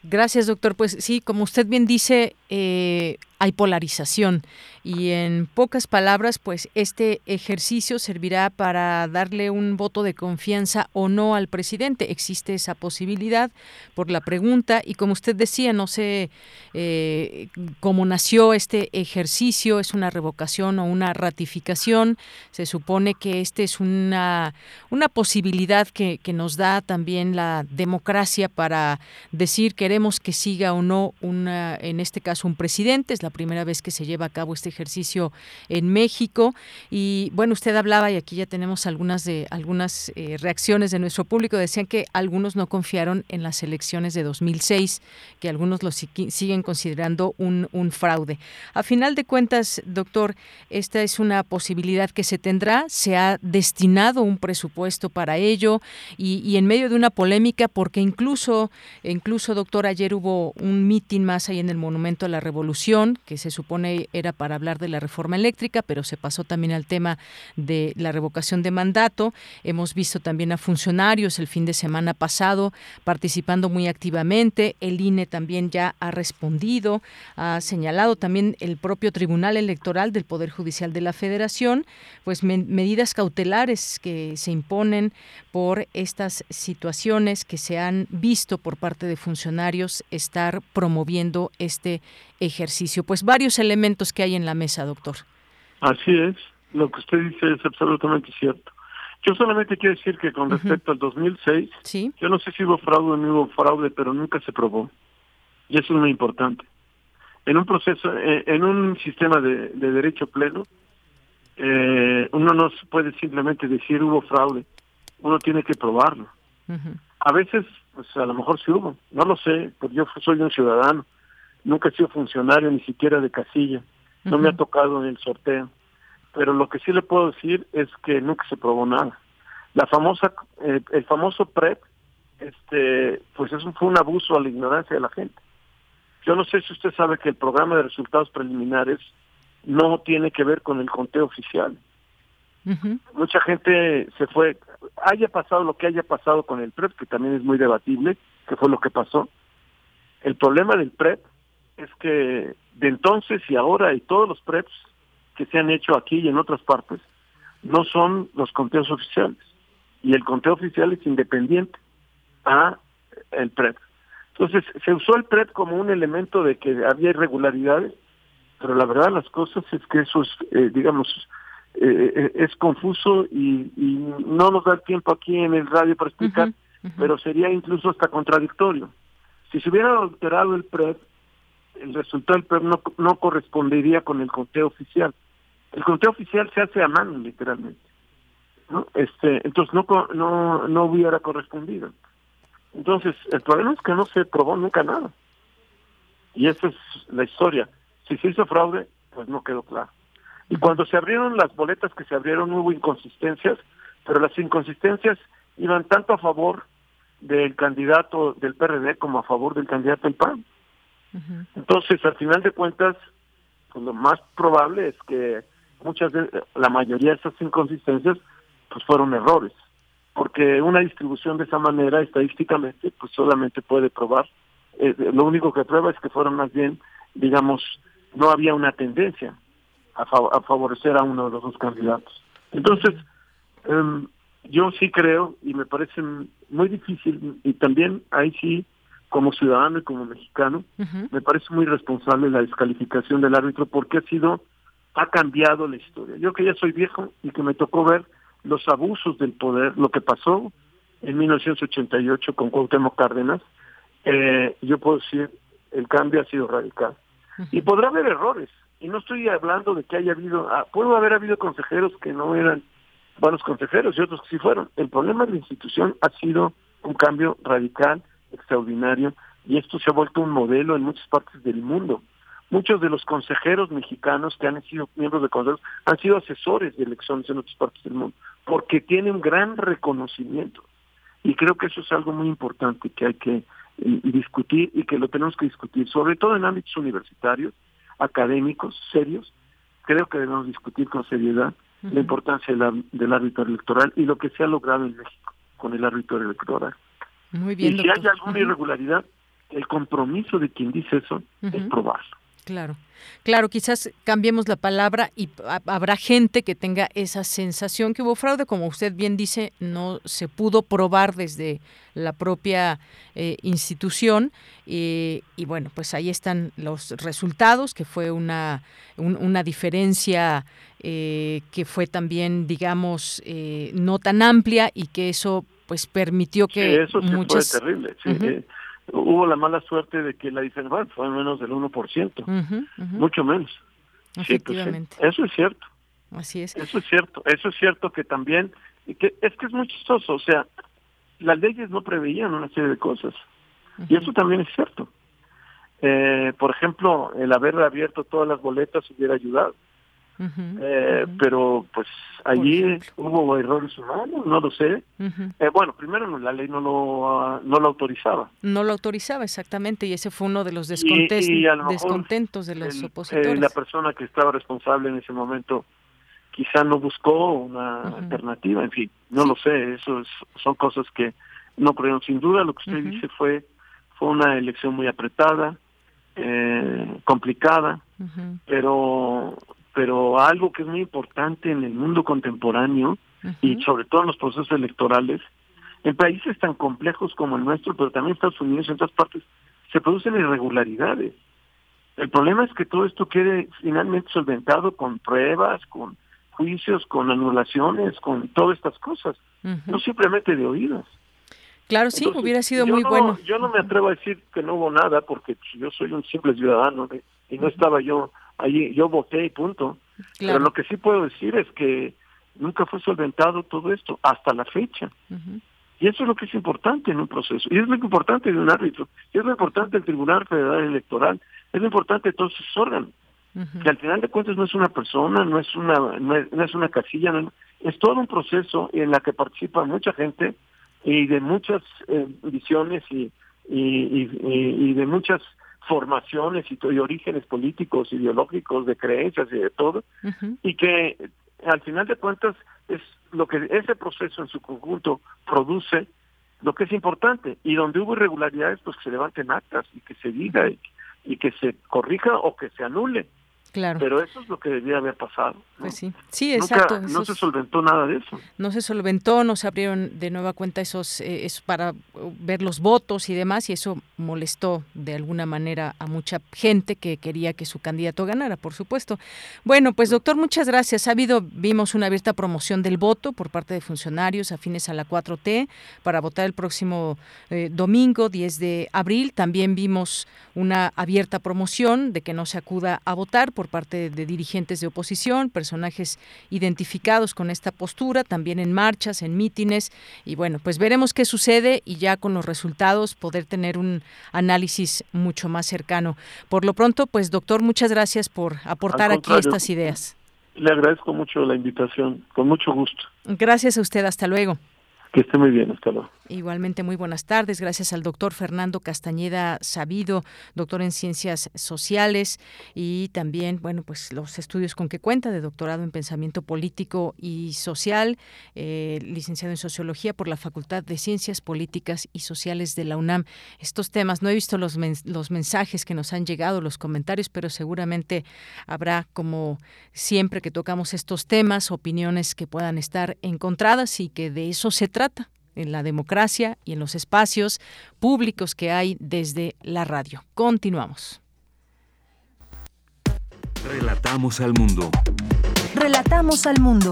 Gracias, doctor. Pues sí, como usted bien dice, eh, hay polarización y en pocas palabras, pues este ejercicio servirá para darle un voto de confianza o no al presidente. Existe esa posibilidad por la pregunta y como usted decía, no sé eh, cómo nació este ejercicio, es una revocación o una ratificación. Se supone que este es una, una posibilidad que, que nos da también la democracia para decir queremos que siga o no una, en este caso un presidente. Es la primera vez que se lleva a cabo este ejercicio en México. Y bueno, usted hablaba y aquí ya tenemos algunas de algunas eh, reacciones de nuestro público. Decían que algunos no confiaron en las elecciones de 2006, que algunos lo siguen considerando un, fraude. A final de cuentas, doctor, esta es una posibilidad que se tendrá. Se ha destinado un presupuesto para ello y, y en medio de una polémica, porque incluso, incluso, doctor, ayer hubo un mitin más ahí en el Monumento a la Revolución, que se supone era para hablar de la reforma eléctrica, pero se pasó también al tema de la revocación de mandato. Hemos visto también a funcionarios el fin de semana pasado participando muy activamente. El INE también ya ha respondido, ha señalado también el propio Tribunal Electoral del Poder Judicial de la Federación, pues medidas cautelares que se imponen por estas situaciones que se han visto por parte de funcionarios estar promoviendo este ejercicio. Pues varios elementos que hay en la mesa, doctor. Así es, lo que usted dice es absolutamente cierto. Yo solamente quiero decir que con respecto al 2006, ¿Sí? yo no sé si hubo fraude o no hubo fraude, pero nunca se probó. Y eso es muy importante. En un proceso, eh, en un sistema de, derecho pleno, eh, uno no puede simplemente decir hubo fraude, uno tiene que probarlo. A veces, pues a lo mejor sí hubo, no lo sé, porque yo soy un ciudadano, nunca he sido funcionario ni siquiera de casilla, no me ha tocado en el sorteo, pero lo que sí le puedo decir es que nunca se probó nada. La famosa, eh, el famoso PREP, este, pues eso fue un abuso a la ignorancia de la gente. Yo no sé si usted sabe que el programa de resultados preliminares no tiene que ver con el conteo oficial. Mucha gente se fue, haya pasado lo que haya pasado con el PREP, que también es muy debatible, que fue lo que pasó. El problema del PREP es que de entonces y ahora y todos los PREPs que se han hecho aquí y en otras partes no son los conteos oficiales. Y el conteo oficial es independiente a el PREP. Entonces se usó el PREP como un elemento de que había irregularidades, pero la verdad las cosas es que eso es, eh, digamos, eh, eh, es confuso y, no nos da el tiempo aquí en el radio para explicar, pero sería incluso hasta contradictorio. Si se hubiera alterado el PREP, el resultado del no, no correspondería con el conteo oficial. El conteo oficial se hace a mano, literalmente. ¿no? Este, entonces no, no, no hubiera correspondido. Entonces, el problema es que no se probó nunca nada. Y esa es la historia. Si se hizo fraude, pues no quedó claro. Y cuando se abrieron las boletas que se abrieron hubo inconsistencias, pero las inconsistencias iban tanto a favor del candidato del PRD como a favor del candidato del PAN. Entonces, al final de cuentas, pues lo más probable es que muchas de la mayoría de esas inconsistencias pues fueron errores, porque una distribución de esa manera estadísticamente pues solamente puede probar, eh, lo único que prueba es que fueron más bien, digamos, no había una tendencia a, a favorecer a uno de los dos candidatos. Entonces, em, yo sí creo y me parece muy difícil y también ahí sí como ciudadano y como mexicano, me parece muy responsable la descalificación del árbitro porque ha sido, ha cambiado la historia. Yo que ya soy viejo y que me tocó ver los abusos del poder, lo que pasó en 1988 con Cuauhtémoc Cárdenas, eh, yo puedo decir, el cambio ha sido radical. Y podrá haber errores, y no estoy hablando de que haya habido, ah, pudo haber habido consejeros que no eran buenos consejeros y otros que sí fueron. El problema de la institución ha sido un cambio radical extraordinario y esto se ha vuelto un modelo en muchas partes del mundo. Muchos de los consejeros mexicanos que han sido miembros de consejos han sido asesores de elecciones en otras partes del mundo, porque tienen un gran reconocimiento. Y creo que eso es algo muy importante que hay que eh, discutir y que lo tenemos que discutir, sobre todo en ámbitos universitarios, académicos, serios. Creo que debemos discutir con seriedad la importancia del árbitro electoral y lo que se ha logrado en México con el árbitro electoral. Muy bien, y si hay alguna irregularidad, el compromiso de quien dice eso es probarlo. Claro. Claro, quizás cambiemos la palabra y habrá gente que tenga esa sensación que hubo fraude, como usted bien dice, no se pudo probar desde la propia eh, institución. Y bueno, pues ahí están los resultados, que fue una, una diferencia eh, que fue también, digamos, eh, no tan amplia y que eso pues permitió que eso sí fue terrible, sí hubo la mala suerte de que la diferencia fue menos del 1%, mucho menos. Pues Efectivamente. eso es cierto. Así es. Eso es cierto. Eso es cierto que también, que es que es muy chistoso, o sea, las leyes no preveían una serie de cosas. Y eso también es cierto. Eh, por ejemplo, el haber abierto todas las boletas hubiera ayudado eh, pero pues allí hubo errores humanos, no lo sé. eh, bueno, primero la ley no lo, no lo autorizaba. No lo autorizaba, exactamente, y ese fue uno de los descontentos de los opositores. Eh, la persona que estaba responsable en ese momento quizá no buscó una alternativa, en fin, no lo sé, eso son cosas que no creo. Sin duda lo que usted dice fue, fue una elección muy apretada, eh, complicada, pero pero algo que es muy importante en el mundo contemporáneo y sobre todo en los procesos electorales, en países tan complejos como el nuestro, pero también en Estados Unidos y en otras partes, se producen irregularidades. El problema es que todo esto quede finalmente solventado con pruebas, con juicios, con anulaciones, con todas estas cosas, no simplemente de oídos. Claro, sí, hubiera sido muy bueno. Yo no me atrevo a decir que no hubo nada porque yo soy un simple ciudadano y no estaba yo Allí yo voté y punto. Pero lo que sí puedo decir es que nunca fue solventado todo esto hasta la fecha. Y eso es lo que es importante en un proceso. Y es lo importante de un árbitro. Y es lo importante del Tribunal Federal Electoral. Es lo importante de todos esos órganos. Que al final de cuentas no es una persona, no es una, no es, una casilla, es todo un proceso en la que participa mucha gente y de muchas eh, visiones y, y, y de muchas formaciones y, orígenes políticos, ideológicos, de creencias y de todo, y que al final de cuentas es lo que ese proceso en su conjunto produce lo que es importante y donde hubo irregularidades pues que se levanten actas y que se diga y que se corrija o que se anule Claro. Pero eso es lo que debía haber pasado. Pues sí, sí, exacto. no se solventó nada de eso. No se solventó, no se abrieron de nueva cuenta esos, eh, para ver los votos y demás, y eso molestó de alguna manera a mucha gente que quería que su candidato ganara, por supuesto. Bueno, pues doctor, muchas gracias. Ha habido, vimos una abierta promoción del voto por parte de funcionarios afines a la 4T para votar el próximo eh, domingo, 10 de abril. También vimos una abierta promoción de que no se acuda a votar por parte de dirigentes de oposición, personajes identificados con esta postura, también en marchas, en mítines. Y bueno, pues veremos qué sucede y ya con los resultados poder tener un análisis mucho más cercano. Por lo pronto, pues doctor, muchas gracias por aportar aquí estas ideas. Le agradezco mucho la invitación, con mucho gusto. Gracias a usted, hasta luego. Que esté muy bien, hasta. Igualmente, muy buenas tardes. Gracias al doctor Fernando Castañeda Sabido, doctor en Ciencias Sociales y también, bueno, pues los estudios con que cuenta de doctorado en Pensamiento Político y Social, eh, licenciado en Sociología por la Facultad de Ciencias Políticas y Sociales de la UNAM. Estos temas, no he visto los, los mensajes que nos han llegado, los comentarios, pero seguramente habrá, como siempre que tocamos estos temas, opiniones que puedan estar encontradas y que de eso se trata en la democracia y en los espacios públicos que hay desde la radio. Continuamos. Relatamos al mundo. Relatamos al mundo.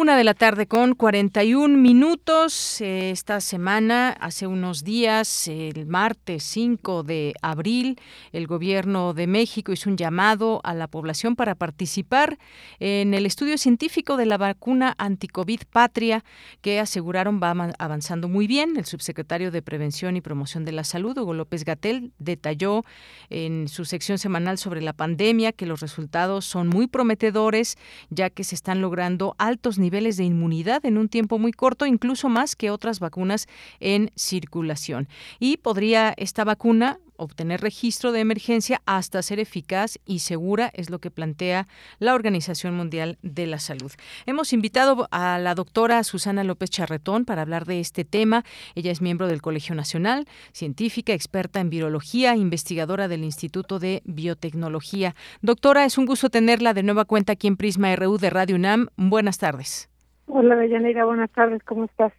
Una de la tarde con 41 minutos. Esta semana, hace unos días, el martes 5 de abril, el gobierno de México hizo un llamado a la población para participar en el estudio científico de la vacuna anticovid Patria, que aseguraron va avanzando muy bien. El subsecretario de Prevención y Promoción de la Salud, Hugo López Gatel, detalló en su sección semanal sobre la pandemia que los resultados son muy prometedores, ya que se están logrando altos niveles niveles de inmunidad en un tiempo muy corto, incluso más que otras vacunas en circulación. Y podría esta vacuna obtener registro de emergencia hasta ser eficaz y segura, es lo que plantea la Organización Mundial de la Salud. Hemos invitado a la doctora Susana López Charretón para hablar de este tema. Ella es miembro del Colegio Nacional, científica, experta en virología, investigadora del Instituto de Biotecnología. Doctora, es un gusto tenerla de nueva cuenta aquí en Prisma RU de Radio UNAM. Buenas tardes. Hola, Deyanira, buenas tardes, ¿cómo estás?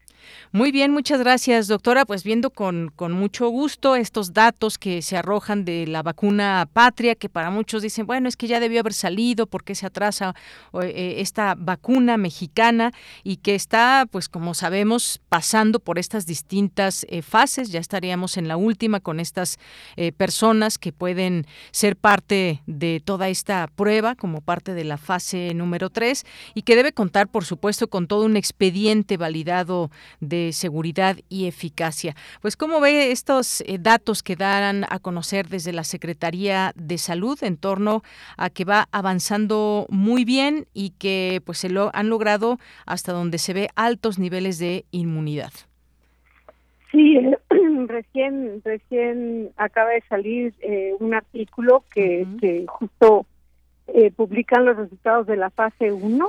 Muy bien, muchas gracias, doctora. Pues viendo con, mucho gusto estos datos que se arrojan de la vacuna patria, que para muchos dicen, bueno, es que ya debió haber salido, ¿por qué se atrasa eh, esta vacuna mexicana? Y que está, pues como sabemos, pasando por estas distintas eh, fases. Ya estaríamos en la última con estas eh, personas que pueden ser parte de toda esta prueba, como parte de la fase número 3, y que debe contar, por supuesto, con todo un expediente validado de seguridad y eficacia. Pues, ¿cómo ve estos eh, datos que darán a conocer desde la Secretaría de Salud en torno a que va avanzando muy bien y que pues se lo han logrado hasta donde se ve altos niveles de inmunidad? Sí, recién recién acaba de salir eh, un artículo que, que justo eh, publican los resultados de la fase 1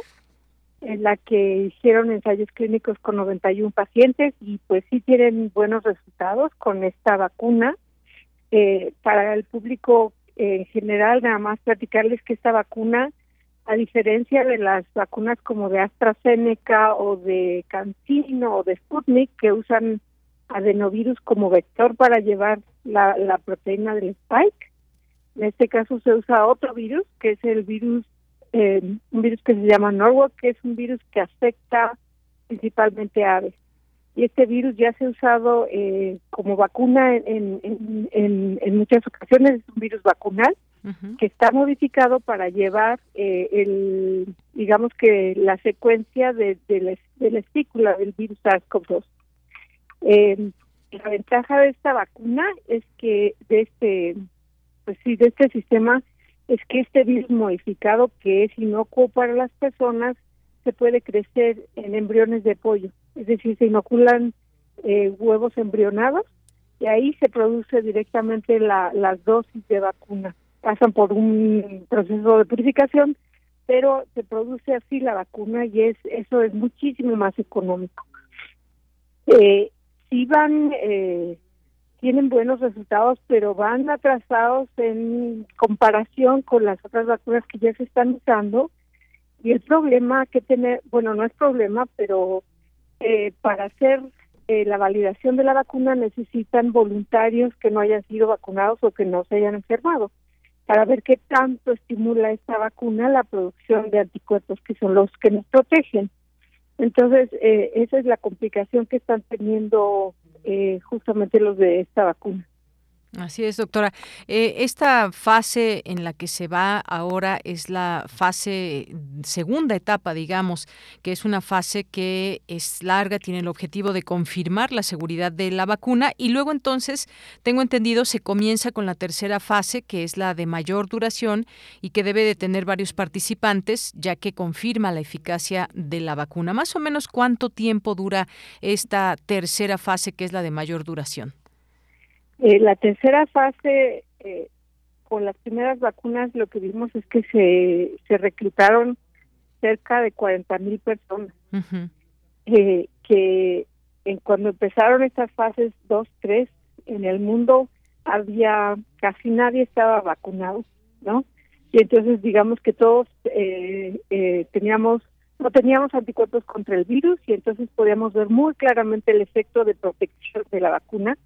en la que hicieron ensayos clínicos con 91 pacientes y pues sí tienen buenos resultados con esta vacuna. Eh, para el público en general, nada más platicarles que esta vacuna, a diferencia de las vacunas como de AstraZeneca o de CanSino o de Sputnik, que usan adenovirus como vector para llevar la, la proteína del spike, en este caso se usa otro virus, que es el virus eh, un virus que se llama Norwalk, que es un virus que afecta principalmente a aves. Y este virus ya se ha usado eh, como vacuna en, en, en, muchas ocasiones, es un virus vacunal que está modificado para llevar eh, el, digamos que la secuencia de, de, la, de la estícula del virus SARS-CoV-2. Eh, la ventaja de esta vacuna es que de este, pues sí, de este sistema es que este virus modificado, que es inocuo para las personas, se puede crecer en embriones de pollo. Es decir, se inoculan eh, huevos embrionados y ahí se produce directamente la, las dosis de vacuna. Pasan por un proceso de purificación, pero se produce así la vacuna y es eso es muchísimo más económico. Eh, si van eh, tienen buenos resultados, pero van atrasados en comparación con las otras vacunas que ya se están usando. Y el problema que tener, bueno, no es problema, pero eh, para hacer eh, la validación de la vacuna necesitan voluntarios que no hayan sido vacunados o que no se hayan enfermado, para ver qué tanto estimula esta vacuna la producción de anticuerpos, que son los que nos protegen. Entonces, eh, esa es la complicación que están teniendo eh, justamente los de esta vacuna. Así es, doctora. Eh, esta fase en la que se va ahora es la fase segunda etapa, digamos, que es una fase que es larga, tiene el objetivo de confirmar la seguridad de la vacuna y luego entonces, tengo entendido, se comienza con la tercera fase, que es la de mayor duración y que debe de tener varios participantes, ya que confirma la eficacia de la vacuna. Más o menos, ¿cuánto tiempo dura esta tercera fase, que es la de mayor duración? Eh, la tercera fase, eh, con las primeras vacunas, lo que vimos es que se, se reclutaron cerca de 40 mil personas. eh, que en cuando empezaron estas fases 2, 3, en el mundo había casi nadie estaba vacunado, ¿no? Y entonces digamos que todos eh, eh, teníamos no teníamos anticuerpos contra el virus y entonces podíamos ver muy claramente el efecto de protección de la vacuna,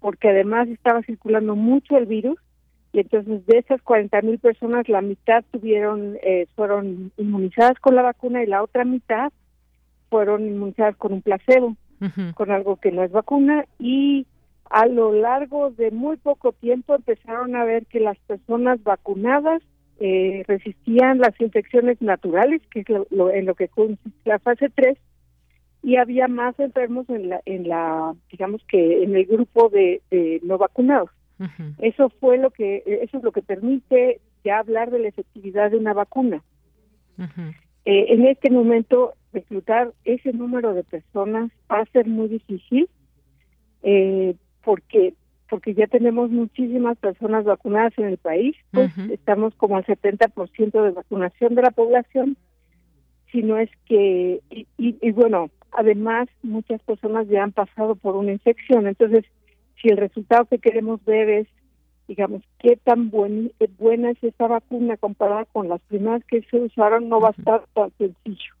porque además estaba circulando mucho el virus y entonces de esas 40 mil personas la mitad tuvieron eh, fueron inmunizadas con la vacuna y la otra mitad fueron inmunizadas con un placebo, con algo que no es vacuna. Y a lo largo de muy poco tiempo empezaron a ver que las personas vacunadas eh, resistían las infecciones naturales, que es lo, en lo que consiste la fase 3, y había más enfermos en la, en la digamos que en el grupo de, no vacunados. Eso fue lo que, eso es lo que permite ya hablar de la efectividad de una vacuna. Eh, en este momento, reclutar ese número de personas va a ser muy difícil, eh, porque porque ya tenemos muchísimas personas vacunadas en el país, pues estamos como al 70% de vacunación de la población, si no es que, y, y, bueno, además muchas personas ya han pasado por una infección, entonces si el resultado que queremos ver es, digamos, qué tan buen, buena es esta vacuna comparada con las primeras que se usaron, no va a estar tan sencillo.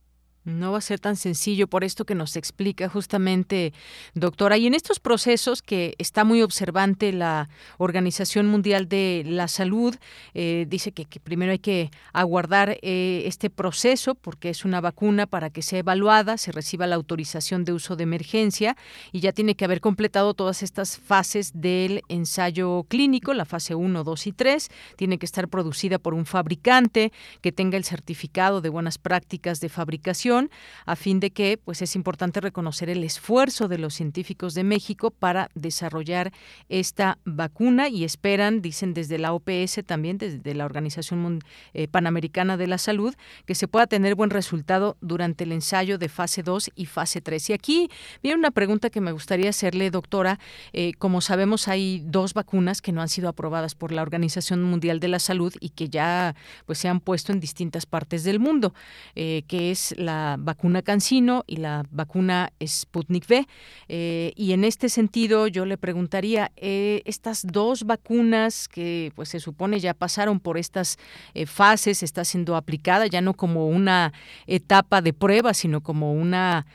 No va a ser tan sencillo por esto que nos explica justamente, doctora. Y en estos procesos que está muy observante la Organización Mundial de la Salud, eh, dice que, primero hay que aguardar eh, este proceso porque es una vacuna para que sea evaluada, se reciba la autorización de uso de emergencia y ya tiene que haber completado todas estas fases del ensayo clínico, la fase 1, 2 y 3. Tiene que estar producida por un fabricante que tenga el certificado de buenas prácticas de fabricación a fin de que pues es importante reconocer el esfuerzo de los científicos de México para desarrollar esta vacuna y esperan, dicen desde la OPS también, desde la Organización eh, Panamericana de la Salud, que se pueda tener buen resultado durante el ensayo de fase 2 y fase 3. Y aquí viene una pregunta que me gustaría hacerle, doctora. Eh, como sabemos, hay dos vacunas que no han sido aprobadas por la Organización Mundial de la Salud y que ya pues se han puesto en distintas partes del mundo, eh, que es la vacuna Cancino y la vacuna Sputnik V. Eh, y en este sentido, yo le preguntaría, eh, estas dos vacunas que pues se supone ya pasaron por estas eh, fases, está siendo aplicada ya no como una etapa de prueba, sino como una,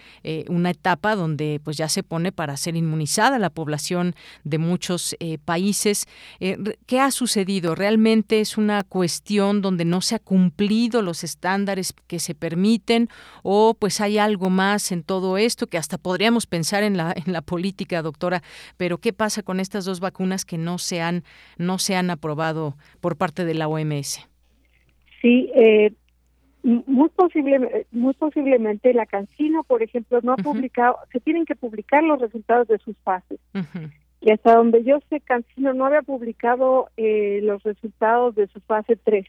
una etapa donde pues ya se pone para ser inmunizada la población de muchos países. ¿Qué ha sucedido? ¿Realmente es una cuestión donde no se ha cumplido los estándares que se permiten o pues hay algo más en todo esto que hasta podríamos pensar en la en la política, doctora, pero ¿qué pasa con estas dos vacunas que no se han no se han aprobado por parte de la OMS? Sí, eh, muy posible, muy posiblemente la Cancino, por ejemplo, no ha publicado, se tienen que publicar los resultados de sus fases. Y hasta donde yo sé, Cancino no había publicado eh, los resultados de su fase 3.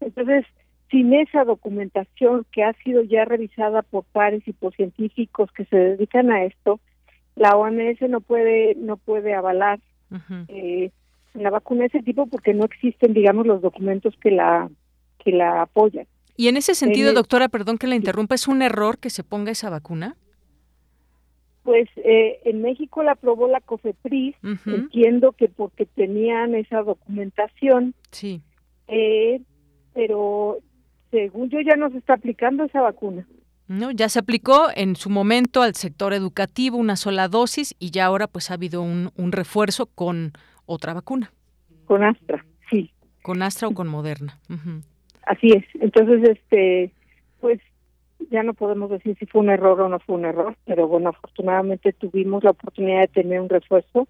Entonces, sin esa documentación que ha sido ya revisada por pares y por científicos que se dedican a esto, la OMS no puede no puede avalar eh, la vacuna de ese tipo porque no existen, digamos, los documentos que la que la apoyan. Y en ese sentido, doctora, perdón que la interrumpa, ¿es un error que se ponga esa vacuna? Pues eh, en México la aprobó la COFEPRIS, entiendo que porque tenían esa documentación. Sí. Eh, pero según yo ya no se está aplicando esa vacuna. No, ya se aplicó en su momento al sector educativo una sola dosis y ya ahora pues ha habido un, un refuerzo con otra vacuna. Con Astra, sí. Con Astra o con Moderna. Así es. Entonces, este, pues ya no podemos decir si fue un error o no fue un error, pero bueno, afortunadamente tuvimos la oportunidad de tener un refuerzo.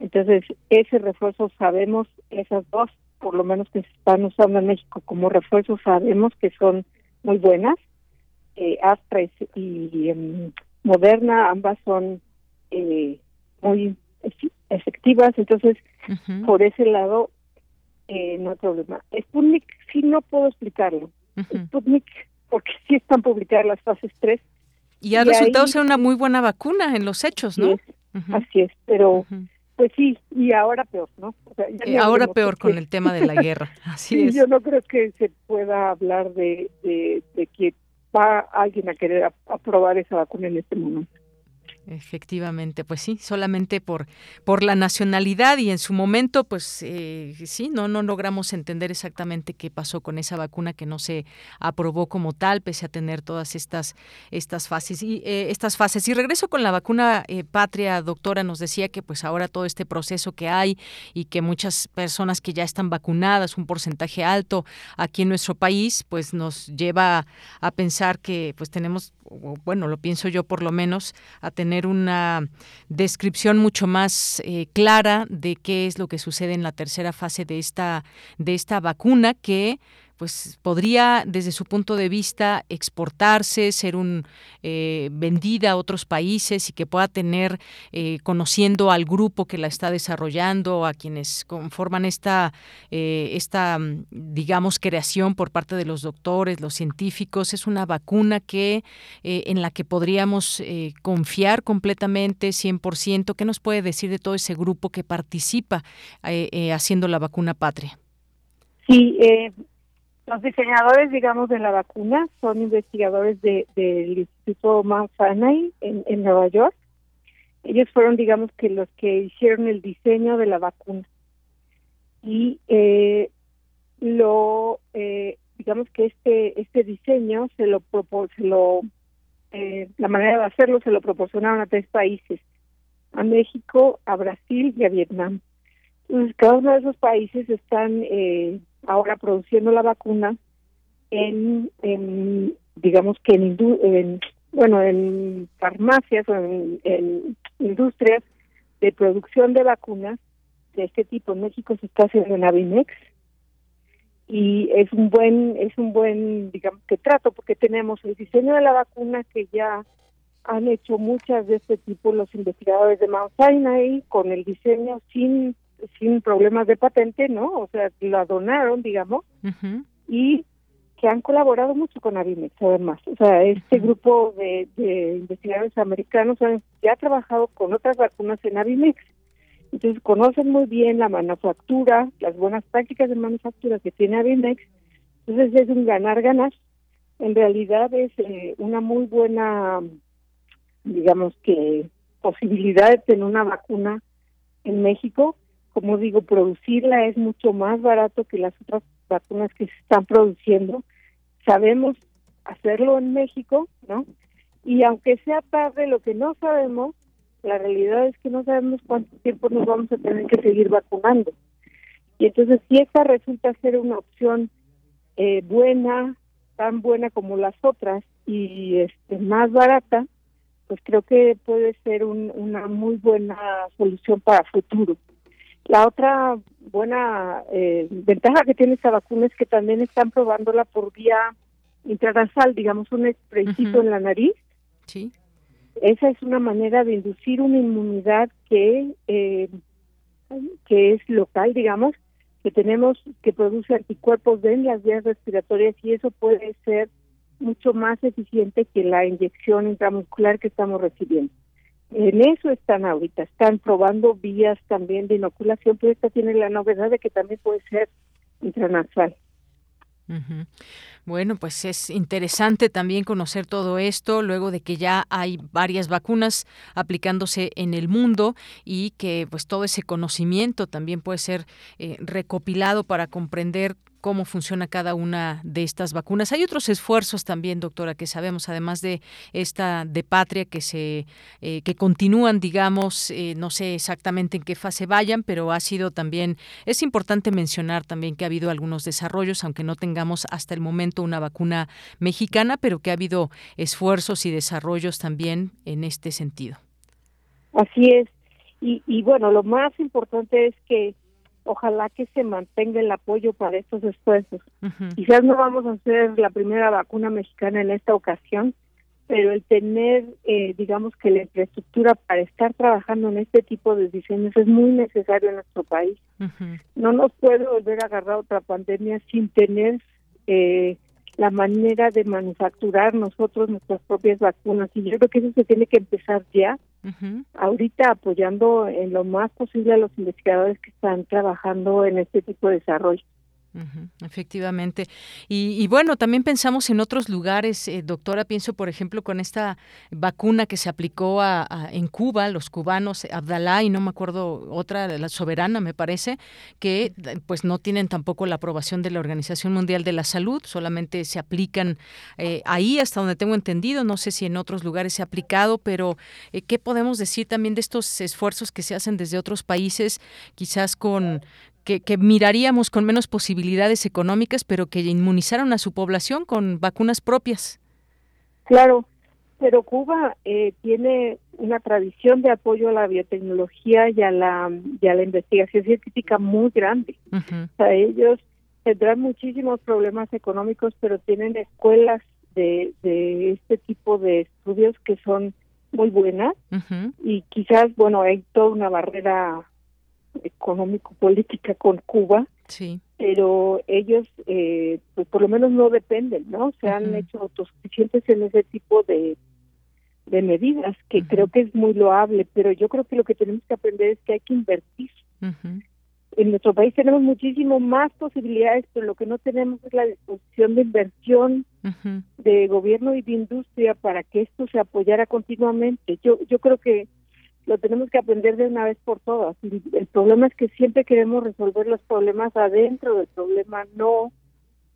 Entonces, ese refuerzo sabemos, esas dos por lo menos que se están usando en México como refuerzos, sabemos que son muy buenas. Eh, Astra y, em, Moderna, ambas son eh, muy efectivas, entonces por ese lado eh, no hay problema. Sputnik sí no puedo explicarlo. Sputnik, porque sí están publicadas las fases 3. Y ha resultado ser una muy buena vacuna en los hechos, ¿no? Así es, pero pues sí, y ahora peor, ¿no? ahora peor con el tema de la guerra, así es. Yo no creo que se pueda hablar de, de, de que va alguien a querer aprobar esa vacuna en este momento. Efectivamente, pues sí, solamente por, por la nacionalidad y en su momento, pues eh, sí, no, no logramos entender exactamente qué pasó con esa vacuna que no se aprobó como tal, pese a tener todas estas, estas fases. Y eh, estas fases. Y regreso con la vacuna eh, patria, doctora, nos decía que pues ahora todo este proceso que hay y que muchas personas que ya están vacunadas, un porcentaje alto aquí en nuestro país, pues nos lleva a pensar que pues tenemos bueno, lo pienso yo por lo menos, a tener una descripción mucho más eh, clara de qué es lo que sucede en la tercera fase de esta, de esta vacuna que pues podría desde su punto de vista exportarse, ser un eh, vendida a otros países y que pueda tener eh, conociendo al grupo que la está desarrollando, a quienes conforman esta eh, esta digamos creación por parte de los doctores, los científicos, es una vacuna que en la que podríamos confiar completamente 100%. ¿Qué nos puede decir de todo ese grupo que participa haciendo la vacuna patria? Sí, eh, los diseñadores, digamos, de la vacuna son investigadores del Instituto Mount Sinai en, Nueva York. Ellos fueron, digamos, que los que hicieron el diseño de la vacuna. Y eh, lo, eh, digamos que este este diseño se lo, se lo eh, la manera de hacerlo se lo proporcionaron a tres países, a México, a Brasil y a Vietnam. Entonces, cada uno de esos países están eh, ahora produciendo la vacuna en, digamos que en, bueno en farmacias o en, industrias de producción de vacunas de este tipo. En México se está haciendo en Avinex y es un buen es un buen digamos que trato porque tenemos el diseño de la vacuna que ya han hecho muchas de este tipo los investigadores de Mount Sinai con el diseño sin sin problemas de patente, ¿no? O sea, la donaron, digamos, y que han colaborado mucho con Avimex, además. O sea, este grupo de, investigadores americanos han, ya ha trabajado con otras vacunas en Avimex. Entonces, conocen muy bien la manufactura, las buenas prácticas de manufactura que tiene Avimex. Entonces, es un ganar-ganar. En realidad, es eh, una muy buena, digamos que, posibilidad de tener una vacuna en México como digo, producirla es mucho más barato que las otras vacunas que se están produciendo. Sabemos hacerlo en México, ¿no? Y aunque sea tarde, lo que no sabemos, la realidad es que no sabemos cuánto tiempo nos vamos a tener que seguir vacunando. Y entonces, si esta resulta ser una opción eh, buena, tan buena como las otras y este más barata, pues creo que puede ser una muy buena solución para futuro. La otra buena eh, ventaja que tiene esta vacuna es que también están probándola por vía intranasal, digamos un spraycito en la nariz. Sí. Esa es una manera de inducir una inmunidad que eh, que es local, digamos, que tenemos que produce anticuerpos en las vías respiratorias y eso puede ser mucho más eficiente que la inyección intramuscular que estamos recibiendo. En eso están ahorita, están probando vías también de inoculación, pero esta tiene la novedad de que también puede ser intranasal. Bueno, pues es interesante también conocer todo esto luego de que ya hay varias vacunas aplicándose en el mundo y que pues todo ese conocimiento también puede ser eh, recopilado para comprender cómo funciona cada una de estas vacunas. Hay otros esfuerzos también, doctora, que sabemos, además de esta de patria que se eh, que continúan, digamos, eh, no sé exactamente en qué fase vayan, pero ha sido también es importante mencionar también que ha habido algunos desarrollos, aunque no tengamos hasta el momento una vacuna mexicana, pero que ha habido esfuerzos y desarrollos también en este sentido. Así es. Y, y bueno, lo más importante es que ojalá que se mantenga el apoyo para estos esfuerzos. Quizás no vamos a hacer la primera vacuna mexicana en esta ocasión, pero el tener, eh, digamos que la infraestructura para estar trabajando en este tipo de diseños es muy necesario en nuestro país. No nos puede volver a agarrar otra pandemia sin tener eh, la manera de manufacturar nosotros nuestras propias vacunas. Y yo creo que eso se tiene que empezar ya ahorita apoyando en lo más posible a los investigadores que están trabajando en este tipo de desarrollo. Efectivamente. Y, bueno, también pensamos en otros lugares, eh, doctora, pienso por ejemplo con esta vacuna que se aplicó a, en Cuba, los cubanos, Abdalá y no me acuerdo otra, la soberana me parece, que pues no tienen tampoco la aprobación de la Organización Mundial de la Salud, solamente se aplican eh, ahí hasta donde tengo entendido, no sé si en otros lugares se ha aplicado, pero eh, ¿qué podemos decir también de estos esfuerzos que se hacen desde otros países, quizás con que, miraríamos con menos posibilidades económicas, pero que inmunizaron a su población con vacunas propias. Claro, pero Cuba eh, tiene una tradición de apoyo a la biotecnología y a la, y a la investigación científica muy grande. O sea, ellos tendrán muchísimos problemas económicos, pero tienen escuelas de, de este tipo de estudios que son muy buenas y quizás, bueno, hay toda una barrera económico-política con Cuba, sí. pero ellos, eh, pues por lo menos no dependen, ¿no? Se han hecho autosuficientes en ese tipo de, de medidas, que creo que es muy loable, pero yo creo que lo que tenemos que aprender es que hay que invertir. En nuestro país tenemos muchísimo más posibilidades, pero lo que no tenemos es la disposición de inversión de gobierno y de industria para que esto se apoyara continuamente. Yo yo creo que lo tenemos que aprender de una vez por todas. El problema es que siempre queremos resolver los problemas adentro del problema, no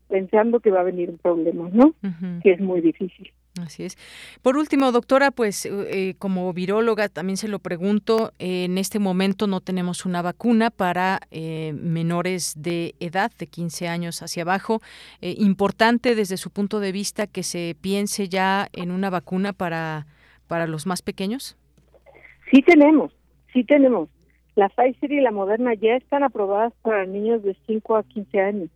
pensando que va a venir un problema, ¿no? Que es muy difícil. Así es. Por último, doctora, pues eh, como viróloga también se lo pregunto, en este momento no tenemos una vacuna para eh, menores de edad, de 15 años hacia abajo. Eh, importante desde su punto de vista que se piense ya en una vacuna para, para los más pequeños. Sí tenemos, sí tenemos. La Pfizer y la Moderna ya están aprobadas para niños de 5 a 15 años.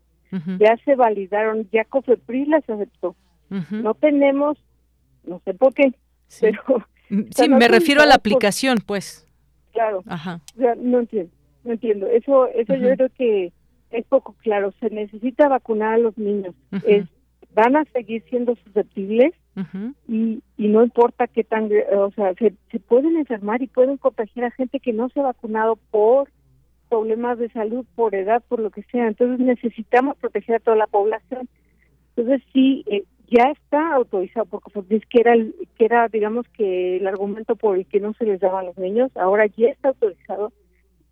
Ya se validaron, ya COFEPRIS las aceptó. No tenemos no sé por qué, pero... Mm, sí, me refiero a la aplicación, pues. Claro. Ajá. no entiendo, no entiendo. Eso, eso yo creo que es poco claro. Se necesita vacunar a los niños. es, van a seguir siendo susceptibles y, y no importa qué tan, o sea, se, se pueden enfermar y pueden contagiar a gente que no se ha vacunado por problemas de salud, por edad, por lo que sea. Entonces necesitamos proteger a toda la población. Entonces sí, eh, ya está autorizado por COFEPRIS, que era, que era, digamos, que el argumento por el que no se les daba a los niños, ahora ya está autorizado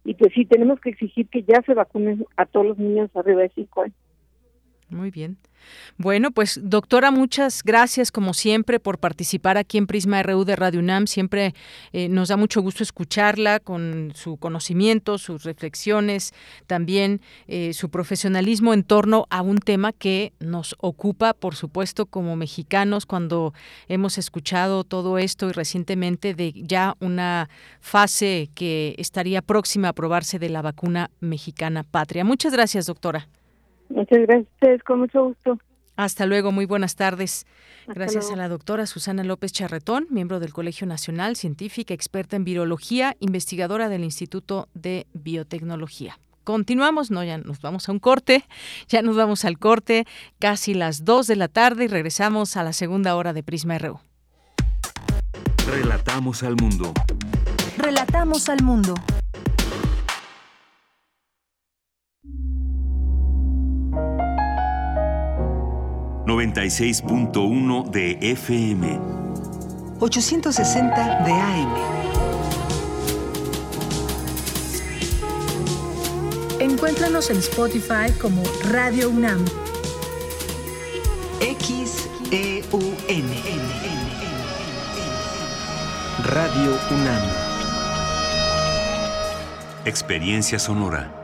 y pues sí, tenemos que exigir que ya se vacunen a todos los niños arriba de 5 años. Muy bien. Bueno, pues doctora, muchas gracias como siempre por participar aquí en Prisma RU de Radio UNAM. Siempre eh, nos da mucho gusto escucharla con su conocimiento, sus reflexiones, también eh, su profesionalismo en torno a un tema que nos ocupa, por supuesto, como mexicanos cuando hemos escuchado todo esto y recientemente de ya una fase que estaría próxima a aprobarse de la vacuna mexicana patria. Muchas gracias, doctora. Muchas gracias, con mucho gusto. Hasta luego, muy buenas tardes. Gracias a la doctora Susana López Charretón, miembro del Colegio Nacional, científica, experta en virología, investigadora del Instituto de Biotecnología. Continuamos, no, ya nos vamos a un corte, ya nos vamos al corte, casi las 2 de la tarde y regresamos a la segunda hora de Prisma RU. Relatamos al mundo. Relatamos al mundo. 96.1 de FM. 860 de AM. Encuéntranos en Spotify como Radio UNAM. X-E-U-N. Radio UNAM. Experiencia sonora.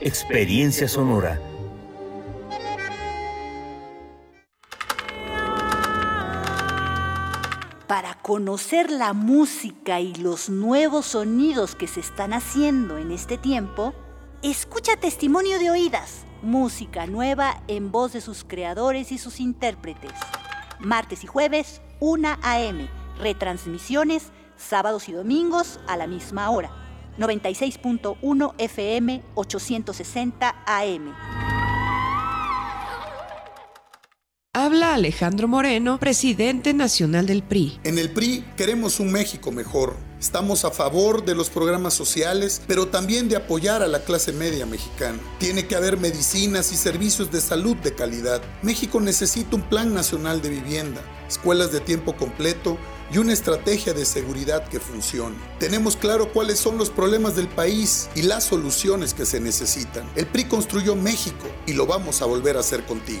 Experiencia Sonora. Para conocer la música y los nuevos sonidos que se están haciendo en este tiempo, escucha Testimonio de Oídas, música nueva en voz de sus creadores y sus intérpretes. Martes y jueves, 1 a.m. Retransmisiones, sábados y domingos a la misma hora 96.1 FM 860 AM. Habla Alejandro Moreno, presidente nacional del PRI. En el PRI queremos un México mejor. Estamos a favor de los programas sociales, pero también de apoyar a la clase media mexicana. Tiene que haber medicinas y servicios de salud de calidad. México necesita un plan nacional de vivienda, escuelas de tiempo completo y una estrategia de seguridad que funcione. Tenemos claro cuáles son los problemas del país y las soluciones que se necesitan. El PRI construyó México y lo vamos a volver a hacer contigo.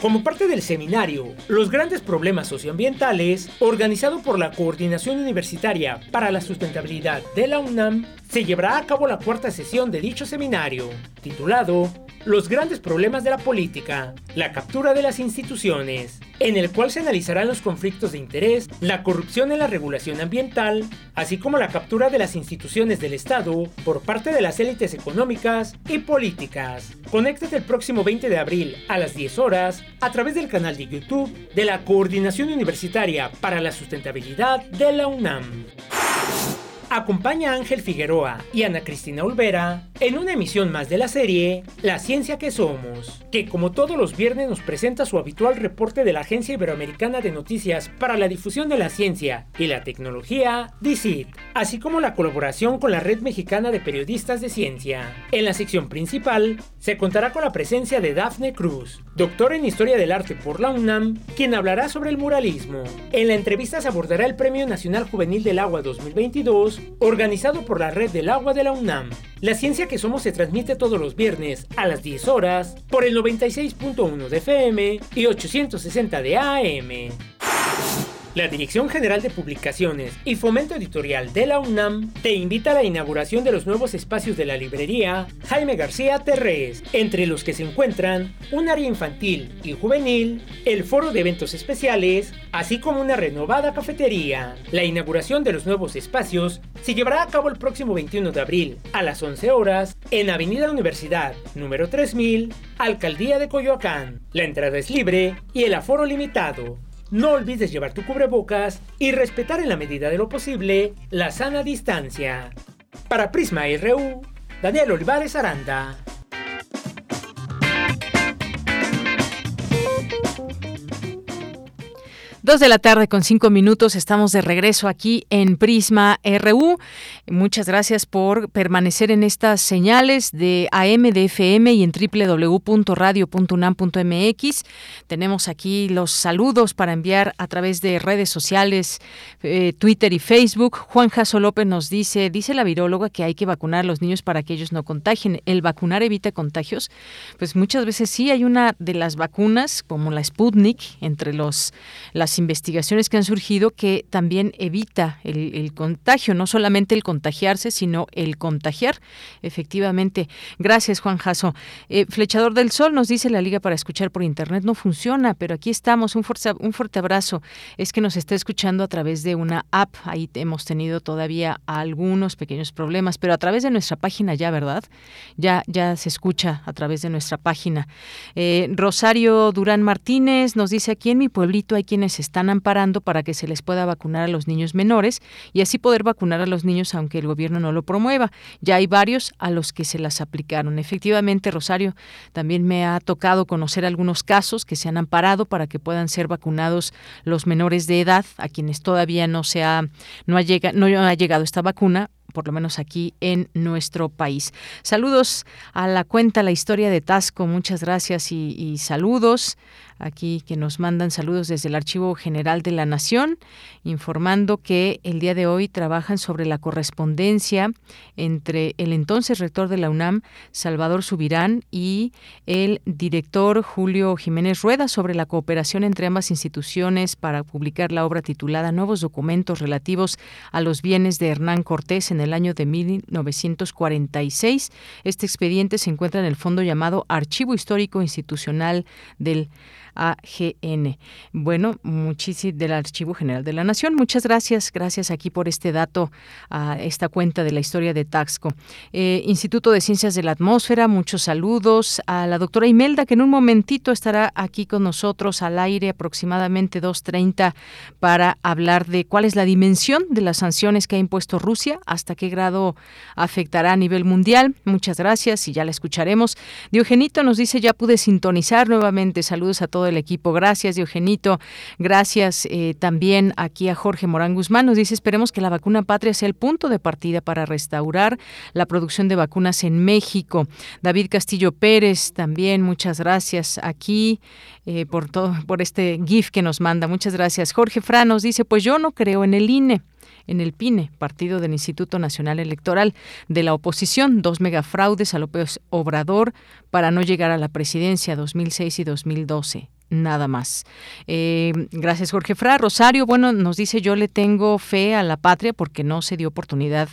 Como parte del seminario Los grandes problemas socioambientales, organizado por la Coordinación Universitaria para la Sustentabilidad de la UNAM, se llevará a cabo la cuarta sesión de dicho seminario, titulado Los grandes problemas de la política, la captura de las instituciones, en el cual se analizarán los conflictos de interés, la corrupción en la regulación ambiental, así como la captura de las instituciones del Estado por parte de las élites económicas y políticas. Conéctate el próximo 20 de abril a las 10 horas a través del canal de YouTube de la Coordinación Universitaria para la Sustentabilidad de la UNAM. Acompaña a Ángel Figueroa y Ana Cristina Olvera en una emisión más de la serie La Ciencia que Somos, que como todos los viernes nos presenta su habitual reporte de la Agencia Iberoamericana de Noticias para la Difusión de la Ciencia y la Tecnología, DICIT, así como la colaboración con la Red Mexicana de Periodistas de Ciencia. En la sección principal se contará con la presencia de Dafne Cruz, doctor en Historia del Arte por la UNAM, quien hablará sobre el muralismo. En la entrevista se abordará el Premio Nacional Juvenil del Agua 2022 organizado por la Red del Agua de la UNAM. La ciencia que somos se transmite todos los viernes a las 10 horas por el 96.1 de FM y 860 de AM. La Dirección General de Publicaciones y Fomento Editorial de la UNAM te invita a la inauguración de los nuevos espacios de la librería Jaime García Terrés, entre los que se encuentran un área infantil y juvenil, el foro de eventos especiales, así como una renovada cafetería. La inauguración de los nuevos espacios se llevará a cabo el próximo 21 de abril a las 11 horas en Avenida Universidad, número 3000, Alcaldía de Coyoacán. La entrada es libre y el aforo limitado. No olvides llevar tu cubrebocas y respetar en la medida de lo posible la sana distancia. Para Prisma RU, Daniel Olivares Aranda. Dos de la tarde con cinco minutos, estamos de regreso aquí en Prisma RU. Muchas gracias por permanecer en estas señales de AM, FM y en www.radio.unam.mx. Tenemos aquí los saludos para enviar a través de redes sociales, eh, Twitter y Facebook. Juan Jaso López nos dice, dice la viróloga que hay que vacunar a los niños para que ellos no contagien. ¿El vacunar evita contagios? Pues muchas veces sí, hay una de las vacunas, como la Sputnik, entre los las investigaciones que han surgido que también evita el, contagio, no solamente el contagiarse, sino el contagiar. Efectivamente. Gracias, Juan Jaso. Eh, Flechador del Sol nos dice la liga para escuchar por internet no funciona, pero aquí estamos. Un fuerte, un fuerte abrazo. Es que nos está escuchando a través de una app. Ahí hemos tenido todavía algunos pequeños problemas, pero a través de nuestra página ya, ¿verdad? Ya, ya se escucha a través de nuestra página. Eh, Rosario Durán Martínez nos dice aquí en mi pueblito hay quienes están amparando para que se les pueda vacunar a los niños menores y así poder vacunar a los niños aunque el gobierno no lo promueva. Ya hay varios a los que se las aplicaron. Efectivamente, Rosario, también me ha tocado conocer algunos casos que se han amparado para que puedan ser vacunados los menores de edad a quienes todavía no se ha no ha, llegado, no ha llegado esta vacuna por lo menos aquí en nuestro país. Saludos a la cuenta La Historia de Tasco, muchas gracias y, saludos aquí que nos mandan saludos desde el Archivo General de la Nación, informando que el día de hoy trabajan sobre la correspondencia entre el entonces rector de la UNAM, Salvador Subirán, y el director Julio Jiménez Rueda sobre la cooperación entre ambas instituciones para publicar la obra titulada Nuevos documentos relativos a los bienes de Hernán Cortés en el año de 1946. Este expediente se encuentra en el fondo llamado Archivo Histórico Institucional del AGN. Bueno, muchísimo del Archivo General de la Nación. Muchas gracias, gracias aquí por este dato, a esta cuenta de la historia de Taxco. Eh, Instituto de Ciencias de la Atmósfera, muchos saludos a la doctora Imelda, que en un momentito estará aquí con nosotros al aire aproximadamente 2.30 para hablar de cuál es la dimensión de las sanciones que ha impuesto Rusia, hasta qué grado afectará a nivel mundial. Muchas gracias y ya la escucharemos. Diogenito nos dice, ya pude sintonizar nuevamente. Saludos a todos el equipo. Gracias, Diogenito. Gracias eh, también aquí a Jorge Morán Guzmán. Nos dice, esperemos que la vacuna patria sea el punto de partida para restaurar la producción de vacunas en México. David Castillo Pérez, también muchas gracias aquí eh, por todo, por este GIF que nos manda. Muchas gracias. Jorge Fra nos dice, pues yo no creo en el INE en el PINE, partido del Instituto Nacional Electoral de la oposición, dos megafraudes a López Obrador para no llegar a la presidencia 2006 y 2012 nada más. Eh, gracias, Jorge Fra. Rosario, bueno, nos dice yo le tengo fe a la patria porque no se dio oportunidad.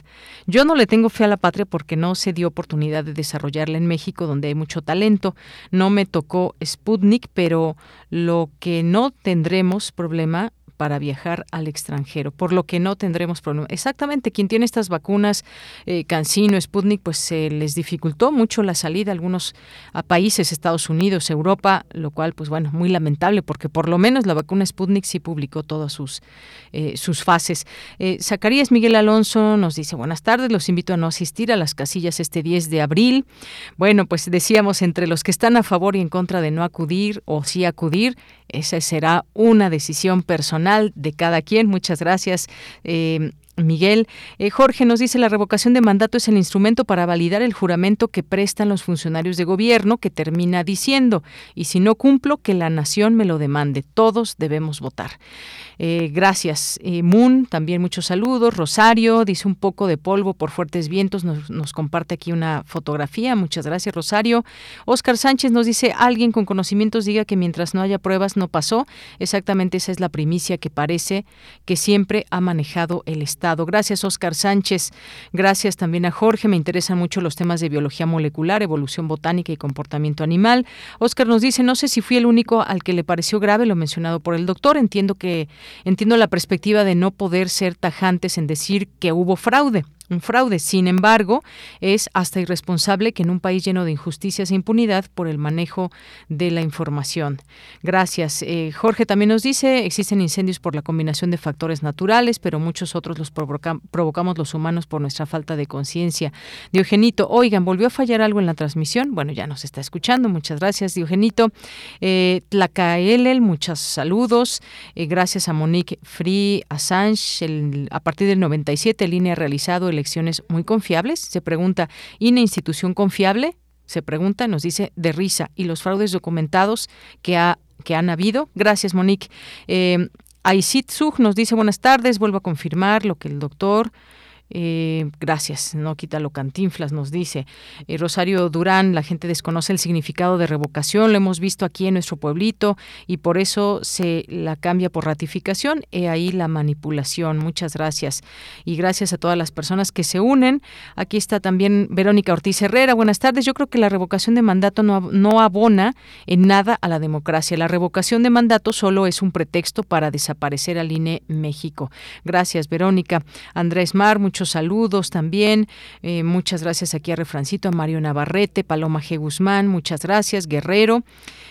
Yo no le tengo fe a la patria porque no se dio oportunidad de desarrollarla en México, donde hay mucho talento. No me tocó Sputnik, pero lo que no tendremos problema para viajar al extranjero, por lo que no tendremos problema. Exactamente, quien tiene estas vacunas, eh, Cancino, Sputnik, pues se les dificultó mucho la salida a algunos países, Estados Unidos, Europa, lo cual, pues bueno, muy lamentable, porque por lo menos la vacuna Sputnik sí publicó todas sus, eh, sus fases. Eh, Zacarías Miguel Alonso nos dice, buenas tardes, los invito a no asistir a las casillas este 10 de abril. Bueno, pues decíamos, entre los que están a favor y en contra de no acudir o sí acudir, esa será una decisión personal de cada quien. Muchas gracias. Eh, Miguel, eh, Jorge nos dice la revocación de mandato es el instrumento para validar el juramento que prestan los funcionarios de gobierno que termina diciendo y si no cumplo que la nación me lo demande. Todos debemos votar. Eh, gracias. Eh, Moon, también muchos saludos. Rosario, dice un poco de polvo por fuertes vientos, nos, nos, comparte aquí una fotografía. Muchas gracias, Rosario. Oscar Sánchez nos dice, alguien con conocimientos diga que mientras no haya pruebas no pasó. Exactamente esa es la primicia que parece que siempre ha manejado el Estado. Gracias, Oscar Sánchez. Gracias también a Jorge. Me interesan mucho los temas de biología molecular, evolución botánica y comportamiento animal. Oscar nos dice, no sé si fui el único al que le pareció grave lo mencionado por el doctor. Entiendo que Entiendo la perspectiva de no poder ser tajantes en decir que hubo fraude un fraude. Sin embargo, es hasta irresponsable que en un país lleno de injusticias e impunidad por el manejo de la información. Gracias. Eh, Jorge también nos dice, existen incendios por la combinación de factores naturales, pero muchos otros los provocamos los humanos por nuestra falta de conciencia. Diogenito, oigan, ¿volvió a fallar algo en la transmisión? Bueno, ya nos está escuchando. Muchas gracias, Diogenito. Eh, Tlacaelel, muchos saludos. Eh, gracias a Monique Free Assange. a partir del 97, línea realizado el elecciones muy confiables? Se pregunta, ¿INE institución confiable? Se pregunta, nos dice de risa. ¿Y los fraudes documentados que, ha, que han habido? Gracias, Monique. Eh, Aisit nos dice buenas tardes, vuelvo a confirmar lo que el doctor Eh, gracias, no quítalo cantinflas, nos dice. Eh, Rosario Durán, la gente desconoce el significado de revocación, lo hemos visto aquí en nuestro pueblito y por eso se la cambia por ratificación. He ahí la manipulación. Muchas gracias. Y gracias a todas las personas que se unen. Aquí está también Verónica Ortiz Herrera. Buenas tardes. Yo creo que la revocación de mandato no, no abona en nada a la democracia. La revocación de mandato solo es un pretexto para desaparecer al INE México. Gracias, Verónica. Andrés Mar, muchos saludos también. Eh, muchas gracias aquí a Refrancito, a Mario Navarrete, Paloma G. Guzmán, muchas gracias, Guerrero.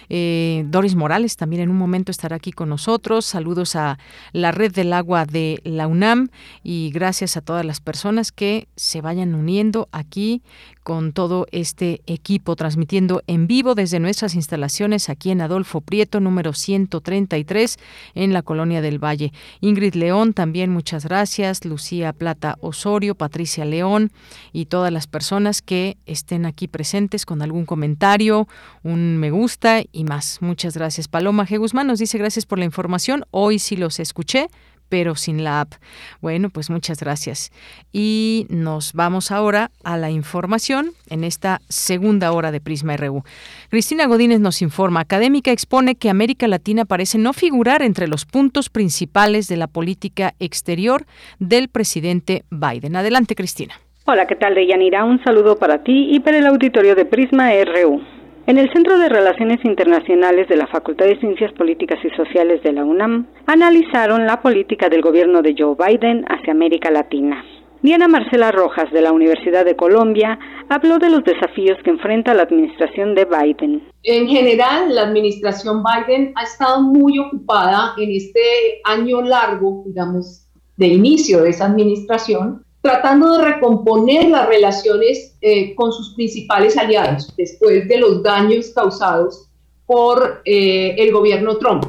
Eh, Doris Morales también en un momento estará aquí con nosotros. Saludos a la Red del Agua de la UNAM y gracias a todas las personas que se vayan uniendo aquí con todo este equipo, transmitiendo en vivo desde nuestras instalaciones aquí en Adolfo Prieto, número 133, en la Colonia del Valle. Ingrid León, también muchas gracias. Lucía Plata Osorio, Patricia León y todas las personas que estén aquí presentes con algún comentario, un me gusta y más. Muchas gracias. Paloma G. Guzmán nos dice gracias por la información. Hoy sí los escuché pero sin la app. Bueno, pues muchas gracias. Y nos vamos ahora a la información en esta segunda hora de Prisma RU. Cristina Godínez nos informa, académica expone que América Latina parece no figurar entre los puntos principales de la política exterior del presidente Biden. Adelante, Cristina. Hola, ¿qué tal, Deyanira? Un saludo para ti y para el auditorio de Prisma RU. En el Centro de Relaciones Internacionales de la Facultad de Ciencias Políticas y Sociales de la UNAM analizaron la política del gobierno de Joe Biden hacia América Latina. Diana Marcela Rojas de la Universidad de Colombia habló de los desafíos que enfrenta la administración de Biden. En general, la administración Biden ha estado muy ocupada en este año largo, digamos, de inicio de esa administración, tratando de recomponer las relaciones eh, con sus principales aliados después de los daños causados por eh, el gobierno Trump.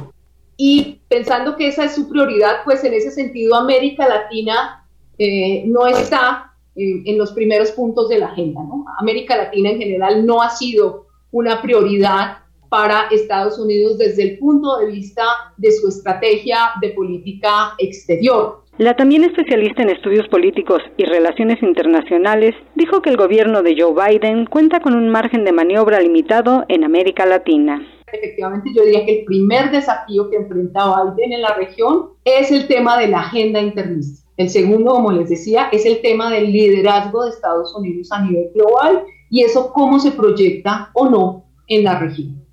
Y pensando que esa es su prioridad, pues en ese sentido América Latina eh, no está en los primeros puntos de la agenda. América Latina en general no ha sido una prioridad para Estados Unidos desde el punto de vista de su estrategia de política exterior. La también especialista en estudios políticos y relaciones internacionales dijo que el gobierno de Joe Biden cuenta con un margen de maniobra limitado en América Latina. Efectivamente, yo diría que el primer desafío que enfrenta Biden en la región es el tema de la agenda internista. El segundo, como les decía, es el tema del liderazgo de Estados Unidos a nivel global y eso cómo se proyecta o no en la región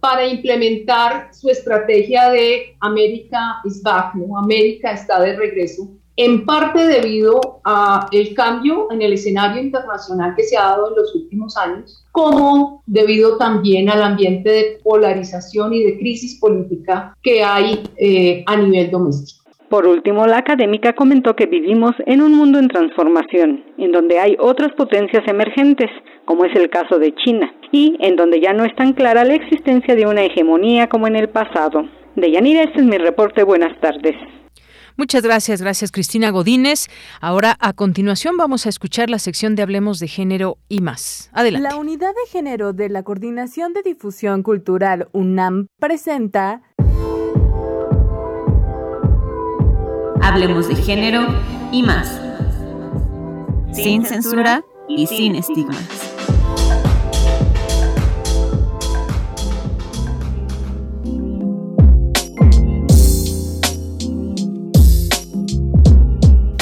para implementar su estrategia de América is back, ¿no? América está de regreso, en parte debido a el cambio en el escenario internacional que se ha dado en los últimos años, como debido también al ambiente de polarización y de crisis política que hay eh, a nivel doméstico. Por último, la académica comentó que vivimos en un mundo en transformación, en donde hay otras potencias emergentes, como es el caso de China, y en donde ya no es tan clara la existencia de una hegemonía como en el pasado. De Yanira, este es mi reporte. Buenas tardes. Muchas gracias, gracias Cristina Godínez. Ahora a continuación vamos a escuchar la sección de Hablemos de Género y más. Adelante. La Unidad de Género de la Coordinación de Difusión Cultural UNAM presenta Hablemos de género y más. Sin censura y sin estigmas.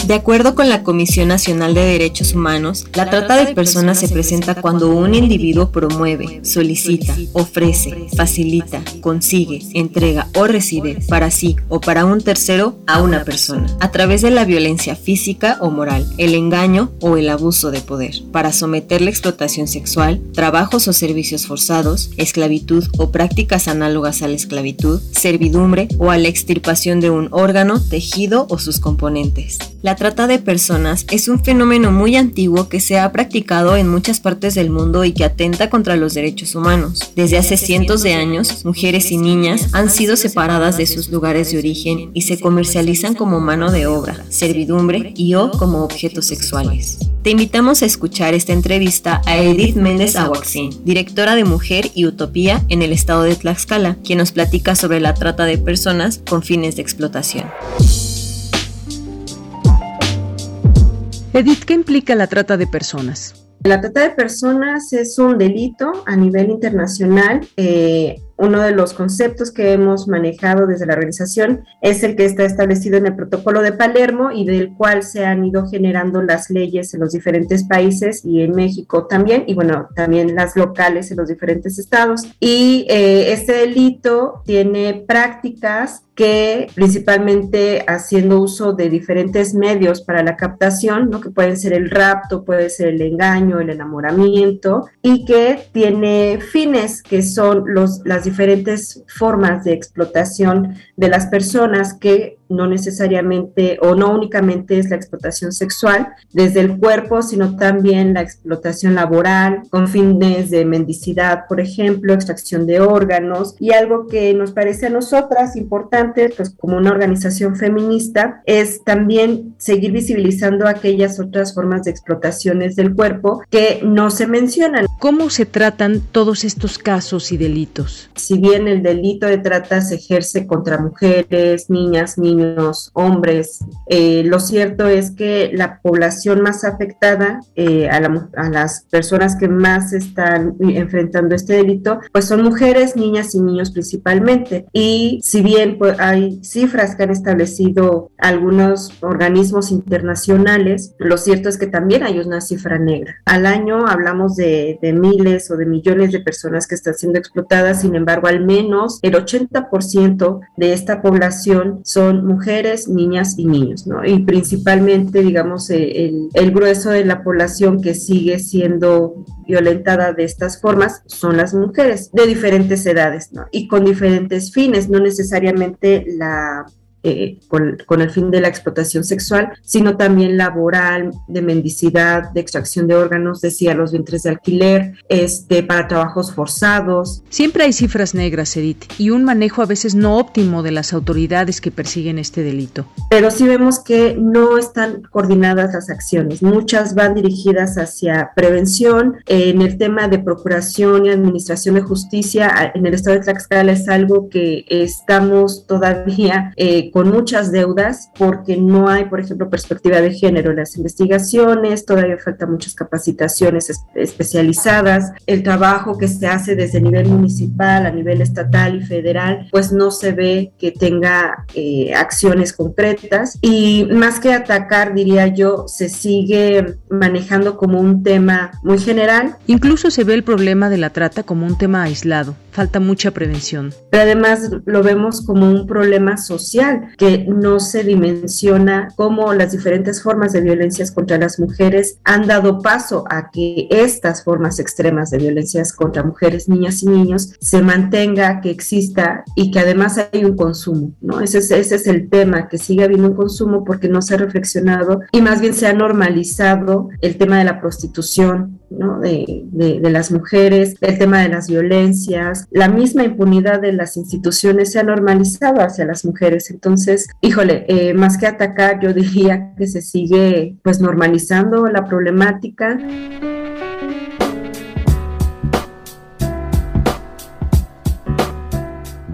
De acuerdo con la Comisión Nacional de Derechos Humanos, la trata de personas se presenta cuando un individuo promueve, solicita, ofrece, facilita, consigue, entrega o recibe para sí o para un tercero a una persona, a través de la violencia física o moral, el engaño o el abuso de poder, para someter la explotación sexual, trabajos o servicios forzados, esclavitud o prácticas análogas a la esclavitud, servidumbre o a la extirpación de un órgano, tejido o sus componentes. La trata de personas es un fenómeno muy antiguo que se ha practicado en muchas partes del mundo y que atenta contra los derechos humanos. Desde hace cientos de años, mujeres y niñas han sido separadas de sus lugares de origen y se comercializan como mano de obra, servidumbre y o como objetos sexuales. Te invitamos a escuchar esta entrevista a Edith Méndez Aguaxin, directora de Mujer y Utopía en el estado de Tlaxcala, quien nos platica sobre la trata de personas con fines de explotación. Edith, ¿qué implica la trata de personas? La trata de personas es un delito a nivel internacional. Eh, uno de los conceptos que hemos manejado desde la organización es el que está establecido en el protocolo de Palermo y del cual se han ido generando las leyes en los diferentes países y en México también, y bueno, también las locales en los diferentes estados. Y eh, este delito tiene prácticas que principalmente haciendo uso de diferentes medios para la captación, ¿no? que pueden ser el rapto, puede ser el engaño, el enamoramiento, y que tiene fines que son los, las diferentes formas de explotación de las personas que no necesariamente o no únicamente es la explotación sexual desde el cuerpo, sino también la explotación laboral con fines de mendicidad, por ejemplo, extracción de órganos y algo que nos parece a nosotras importante, pues como una organización feminista, es también seguir visibilizando aquellas otras formas de explotaciones del cuerpo que no se mencionan. ¿Cómo se tratan todos estos casos y delitos? Si bien el delito de trata se ejerce contra mujeres, niñas, niños, hombres. Eh, lo cierto es que la población más afectada, eh, a, las personas que más están enfrentando este delito, pues son mujeres, niñas y niños principalmente. Y si bien pues, hay cifras que han establecido algunos organismos internacionales, lo cierto es que también hay una cifra negra. Al año hablamos de, de miles o de millones de personas que están siendo explotadas, sin embargo, al menos el 80% de esta población son mujeres, niñas y niños, ¿no? Y principalmente, digamos, eh, el, el grueso de la población que sigue siendo violentada de estas formas son las mujeres de diferentes edades, ¿no? Y con diferentes fines, no necesariamente la eh, con, el fin de la explotación sexual, sino también laboral, de mendicidad, de extracción de órganos, decía, los vientres de alquiler, este, para trabajos forzados. Siempre hay cifras negras, Edith, y un manejo a veces no óptimo de las autoridades que persiguen este delito. Pero sí vemos que no están coordinadas las acciones. Muchas van dirigidas hacia prevención. en el tema de procuración y administración de justicia, en el estado de Tlaxcala es algo que estamos todavía eh, con muchas deudas porque no hay, por ejemplo, perspectiva de género en las investigaciones, todavía faltan muchas capacitaciones especializadas, el trabajo que se hace desde el nivel municipal, a nivel estatal y federal, pues no se ve que tenga eh, acciones concretas y más que atacar, diría yo, se sigue manejando como un tema muy general. Incluso se ve el problema de la trata como un tema aislado, falta mucha prevención. Además lo vemos como un problema social que no se dimensiona cómo las diferentes formas de violencias contra las mujeres han dado paso a que estas formas extremas de violencias contra mujeres, niñas y niños se mantenga, que exista y que además hay un consumo, ¿no? Ese es, ese es el tema, que sigue habiendo un consumo porque no se ha reflexionado y más bien se ha normalizado el tema de la prostitución, ¿no? De, de, de las mujeres, el tema de las violencias, la misma impunidad de las instituciones se ha normalizado hacia las mujeres. Entonces, híjole, eh, más que atacar, yo diría que se sigue pues normalizando la problemática.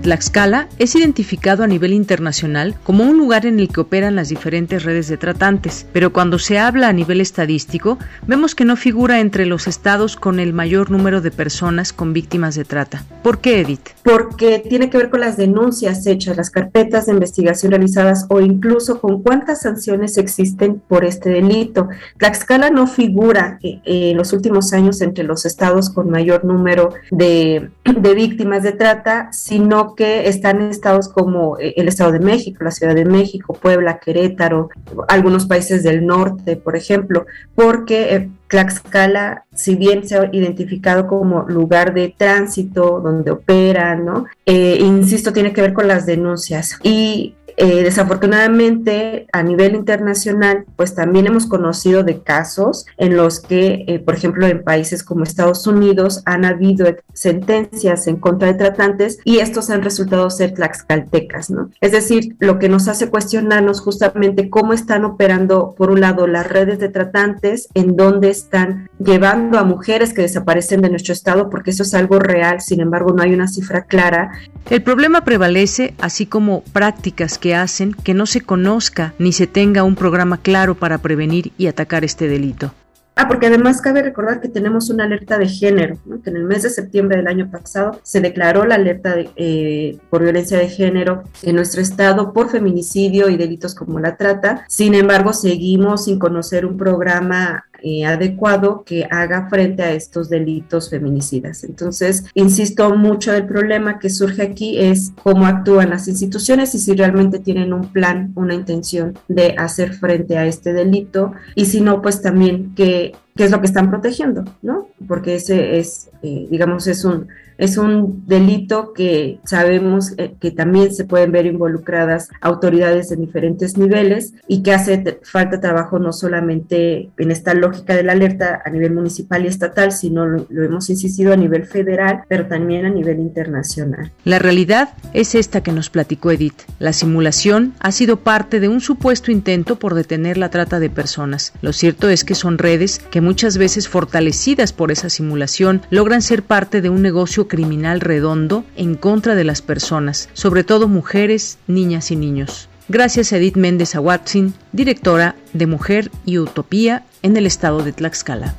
Tlaxcala es identificado a nivel internacional como un lugar en el que operan las diferentes redes de tratantes, pero cuando se habla a nivel estadístico, vemos que no figura entre los estados con el mayor número de personas con víctimas de trata. ¿Por qué, Edith? Porque tiene que ver con las denuncias hechas, las carpetas de investigación realizadas o incluso con cuántas sanciones existen por este delito. Tlaxcala no figura eh, en los últimos años entre los estados con mayor número de, de víctimas de trata, sino que están en estados como eh, el Estado de México, la Ciudad de México, Puebla, Querétaro, algunos países del norte, por ejemplo, porque eh, Tlaxcala, si bien se ha identificado como lugar de tránsito donde operan, ¿no? Eh, insisto, tiene que ver con las denuncias. Y eh, desafortunadamente, a nivel internacional, pues también hemos conocido de casos en los que, eh, por ejemplo, en países como Estados Unidos han habido sentencias en contra de tratantes y estos han resultado ser tlaxcaltecas, ¿no? Es decir, lo que nos hace cuestionarnos justamente cómo están operando, por un lado, las redes de tratantes, en dónde están llevando a mujeres que desaparecen de nuestro estado, porque eso es algo real, sin embargo, no hay una cifra clara. El problema prevalece, así como prácticas que hacen que no se conozca ni se tenga un programa claro para prevenir y atacar este delito. Ah, porque además cabe recordar que tenemos una alerta de género, que en el mes de septiembre del año pasado se declaró la alerta eh, por violencia de género en nuestro estado por feminicidio y delitos como la trata. Sin embargo, seguimos sin conocer un programa eh, adecuado que haga frente a estos delitos feminicidas. Entonces, insisto, mucho del problema que surge aquí es cómo actúan las instituciones y si realmente tienen un plan, una intención de hacer frente a este delito y si no, pues también qué, qué es lo que están protegiendo, ¿no? Porque ese es, eh, digamos, es un es un delito que sabemos eh, que también se pueden ver involucradas autoridades en diferentes niveles y que hace falta trabajo no solamente en esta lógica de la alerta a nivel municipal y estatal, sino lo, lo hemos insistido a nivel federal, pero también a nivel internacional. La realidad es esta que nos platicó Edith. La simulación ha sido parte de un supuesto intento por detener la trata de personas. Lo cierto es que son redes que muchas veces fortalecidas por esa simulación logran ser parte de un negocio criminal redondo en contra de las personas, sobre todo mujeres, niñas y niños. Gracias a Edith Méndez Aguatzin, directora de Mujer y Utopía en el estado de Tlaxcala.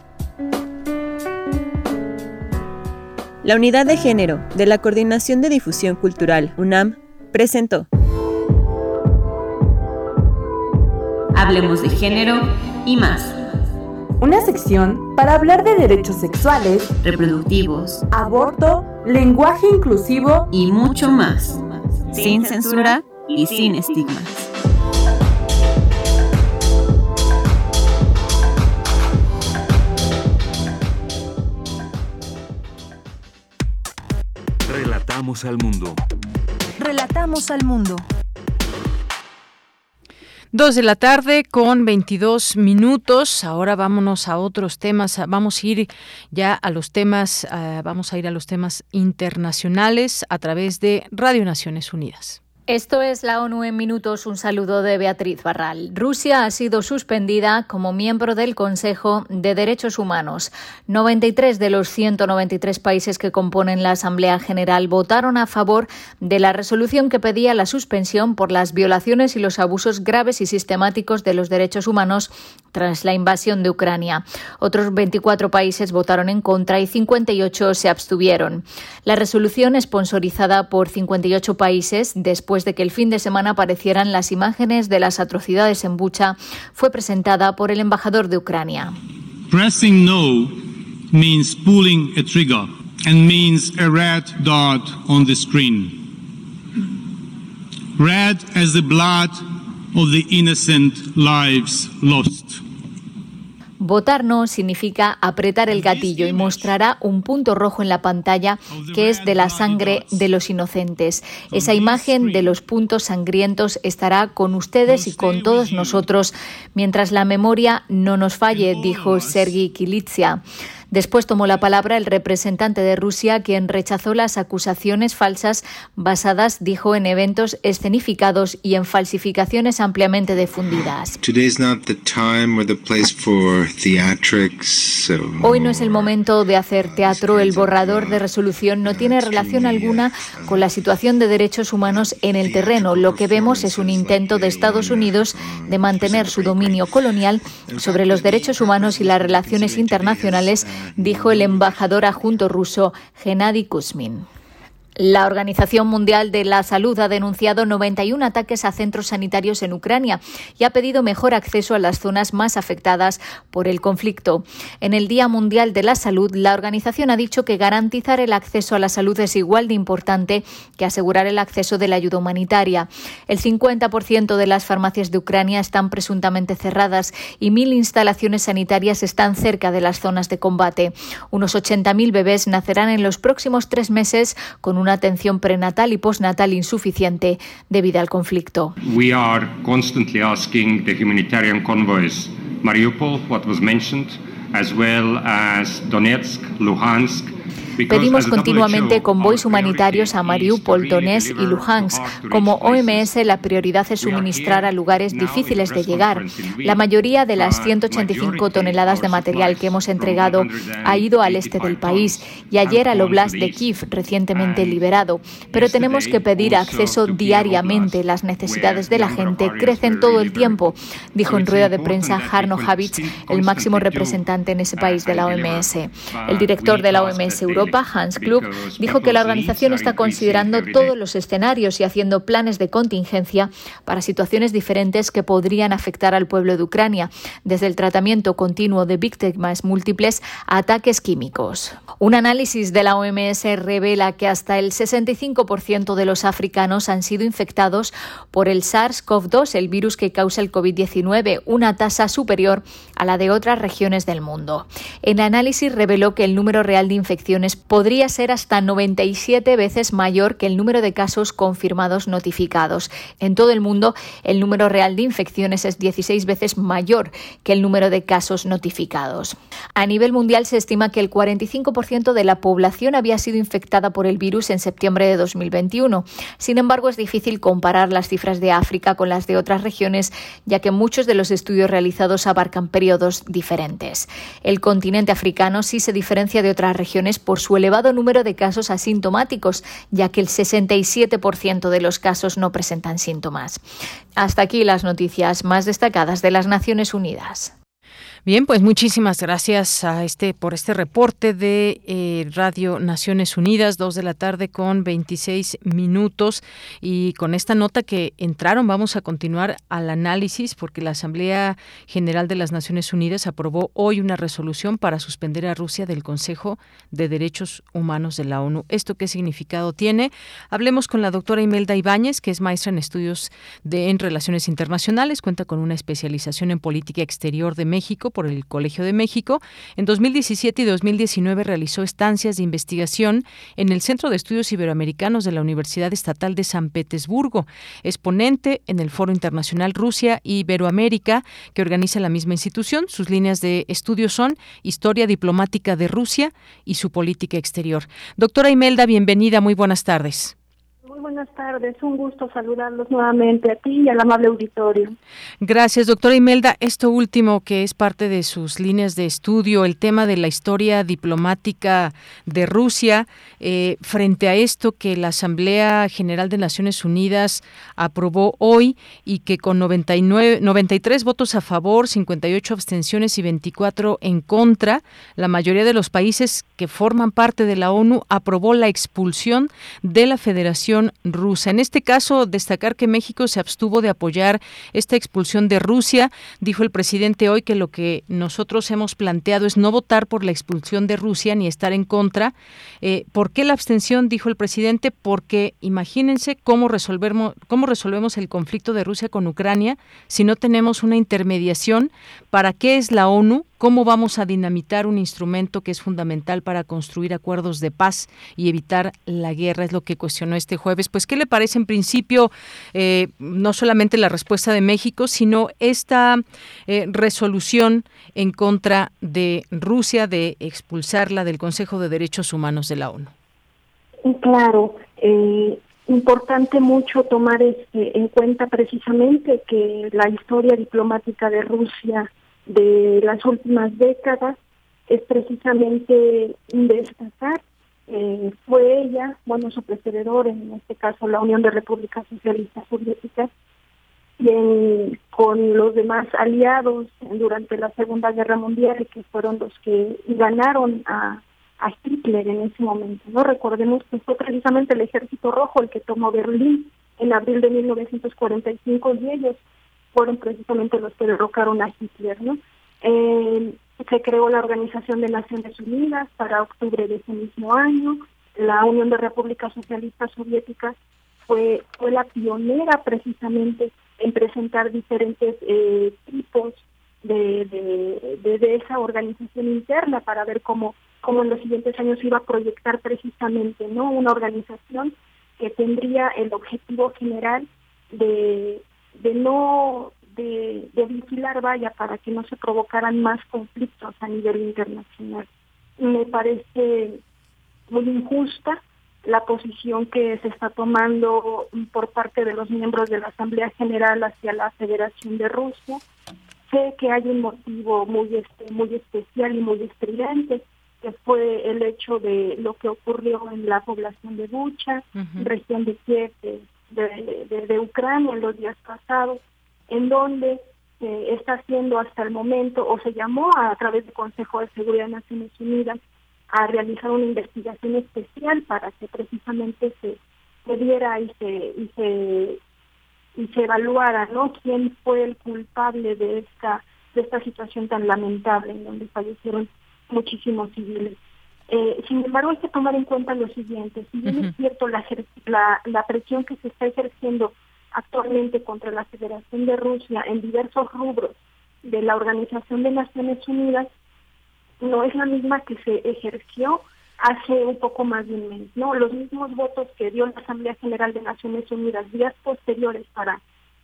La Unidad de Género de la Coordinación de Difusión Cultural, UNAM, presentó Hablemos de Género y más una sección para hablar de derechos sexuales, reproductivos, aborto, lenguaje inclusivo y mucho más, sin censura y sin estigmas. Relatamos al mundo. Relatamos al mundo. Dos de la tarde con 22 minutos. Ahora vámonos a otros temas. Vamos a ir ya a los temas, uh, vamos a ir a los temas internacionales a través de Radio Naciones Unidas. Esto es la ONU en minutos. Un saludo de Beatriz Barral. Rusia ha sido suspendida como miembro del Consejo de Derechos Humanos. 93 de los 193 países que componen la Asamblea General votaron a favor de la resolución que pedía la suspensión por las violaciones y los abusos graves y sistemáticos de los derechos humanos tras la invasión de Ucrania. Otros 24 países votaron en contra y 58 se abstuvieron. La resolución, sponsorizada por 58 países, después después de que el fin de semana aparecieran las imágenes de las atrocidades en Bucha, fue presentada por el embajador de Ucrania. Pressing no means pulling a trigger and means a red dot on the screen. Red as the blood of the innocent lives lost. Votar no significa apretar el gatillo y mostrará un punto rojo en la pantalla que es de la sangre de los inocentes. Esa imagen de los puntos sangrientos estará con ustedes y con todos nosotros mientras la memoria no nos falle, dijo Sergi Kilitsia. Después tomó la palabra el representante de Rusia, quien rechazó las acusaciones falsas basadas, dijo, en eventos escenificados y en falsificaciones ampliamente difundidas. Hoy no es el momento de hacer teatro. El borrador de resolución no tiene relación alguna con la situación de derechos humanos en el terreno. Lo que vemos es un intento de Estados Unidos de mantener su dominio colonial sobre los derechos humanos y las relaciones internacionales dijo el embajador adjunto ruso Gennady Kuzmin. La Organización Mundial de la Salud ha denunciado 91 ataques a centros sanitarios en Ucrania y ha pedido mejor acceso a las zonas más afectadas por el conflicto. En el Día Mundial de la Salud, la organización ha dicho que garantizar el acceso a la salud es igual de importante que asegurar el acceso de la ayuda humanitaria. El 50% de las farmacias de Ucrania están presuntamente cerradas y mil instalaciones sanitarias están cerca de las zonas de combate. Unos 80.000 bebés nacerán en los próximos tres meses con una atención prenatal y postnatal insuficiente debido al conflicto. We are constantly asking the humanitarian convoys Mariupol, what was mentioned, as well as Donetsk, Luhansk, Pedimos continuamente convoys humanitarios a Mariupol, Donetsk y Luhansk. Como OMS, la prioridad es suministrar a lugares difíciles de llegar. La mayoría de las 185 toneladas de material que hemos entregado ha ido al este del país y ayer al Oblast de Kiev, recientemente liberado. Pero tenemos que pedir acceso diariamente. Las necesidades de la gente crecen todo el tiempo, dijo en rueda de prensa Harno Havitz, el máximo representante en ese país de la OMS. El director de la OMS Europa, Hans Klug, dijo que la organización está considerando todos los escenarios y haciendo planes de contingencia para situaciones diferentes que podrían afectar al pueblo de Ucrania, desde el tratamiento continuo de víctimas múltiples a ataques químicos. Un análisis de la OMS revela que hasta el 65% de los africanos han sido infectados por el SARS-CoV-2, el virus que causa el COVID-19, una tasa superior a la de otras regiones del mundo. El análisis reveló que el número real de infecciones podría ser hasta 97 veces mayor que el número de casos confirmados notificados. En todo el mundo, el número real de infecciones es 16 veces mayor que el número de casos notificados. A nivel mundial se estima que el 45% de la población había sido infectada por el virus en septiembre de 2021. Sin embargo, es difícil comparar las cifras de África con las de otras regiones, ya que muchos de los estudios realizados abarcan periodos diferentes. El continente africano sí se diferencia de otras regiones por su elevado número de casos asintomáticos, ya que el 67% de los casos no presentan síntomas. Hasta aquí las noticias más destacadas de las Naciones Unidas. Bien, pues muchísimas gracias a este por este reporte de eh, Radio Naciones Unidas, dos de la tarde con 26 minutos. Y con esta nota que entraron, vamos a continuar al análisis porque la Asamblea General de las Naciones Unidas aprobó hoy una resolución para suspender a Rusia del Consejo de Derechos Humanos de la ONU. ¿Esto qué significado tiene? Hablemos con la doctora Imelda Ibáñez, que es maestra en estudios de en Relaciones Internacionales, cuenta con una especialización en política exterior de México por el Colegio de México. En 2017 y 2019 realizó estancias de investigación en el Centro de Estudios Iberoamericanos de la Universidad Estatal de San Petersburgo. Es ponente en el Foro Internacional Rusia y Iberoamérica que organiza la misma institución. Sus líneas de estudio son Historia Diplomática de Rusia y su política exterior. Doctora Imelda, bienvenida, muy buenas tardes. Muy buenas tardes, un gusto saludarlos nuevamente a ti y al amable auditorio. Gracias, doctora Imelda. Esto último que es parte de sus líneas de estudio, el tema de la historia diplomática de Rusia, eh, frente a esto que la Asamblea General de Naciones Unidas aprobó hoy y que con 99, 93 votos a favor, 58 abstenciones y 24 en contra, la mayoría de los países que forman parte de la ONU aprobó la expulsión de la Federación rusa. En este caso, destacar que México se abstuvo de apoyar esta expulsión de Rusia. Dijo el presidente hoy que lo que nosotros hemos planteado es no votar por la expulsión de Rusia ni estar en contra. Eh, ¿Por qué la abstención? Dijo el presidente, porque imagínense cómo cómo resolvemos el conflicto de Rusia con Ucrania si no tenemos una intermediación. ¿Para qué es la ONU? ¿Cómo vamos a dinamitar un instrumento que es fundamental para construir acuerdos de paz y evitar la guerra? Es lo que cuestionó este jueves. Pues, ¿qué le parece en principio eh, no solamente la respuesta de México, sino esta eh, resolución en contra de Rusia de expulsarla del Consejo de Derechos Humanos de la ONU? Claro, eh, importante mucho tomar este, en cuenta precisamente que la historia diplomática de Rusia de las últimas décadas es precisamente destacar eh, fue ella, bueno, su precededor, en este caso la Unión de Repúblicas Socialistas Soviéticas, quien con los demás aliados durante la Segunda Guerra Mundial, que fueron los que ganaron a, a Hitler en ese momento. no Recordemos que fue precisamente el Ejército Rojo el que tomó Berlín en abril de 1945 y ellos fueron precisamente los que derrocaron a Hitler. ¿no? Eh, se creó la Organización de Naciones Unidas para octubre de ese mismo año. La Unión de Repúblicas Socialistas Soviéticas fue, fue la pionera precisamente en presentar diferentes eh, tipos de, de, de, esa organización interna para ver cómo, cómo en los siguientes años iba a proyectar precisamente no una organización que tendría el objetivo general de, de no de, vigilar vaya para que no se provocaran más conflictos a nivel internacional me parece muy injusta la posición que se está tomando por parte de los miembros de la Asamblea General hacia la Federación de Rusia. Sé que hay un motivo muy este, muy especial y muy estridente, que fue el hecho de lo que ocurrió en la población de Bucha, región de Kiev, de, Ucrania en los días pasados, en donde se está haciendo hasta el momento, o se llamó a, través del Consejo de Seguridad de Naciones Unidas, a realizar una investigación especial para que precisamente se, se viera y se, y se y se evaluara no quién fue el culpable de esta de esta situación tan lamentable en donde fallecieron muchísimos civiles. Eh, sin embargo, hay que tomar en cuenta lo siguiente, si bien es cierto la, la, la presión que se está ejerciendo actualmente contra la Federación de Rusia en diversos rubros de la Organización de Naciones Unidas, no es la misma que se ejerció hace un poco más de un mes, ¿no? Los mismos votos que dio la Asamblea General de Naciones Unidas días posteriores para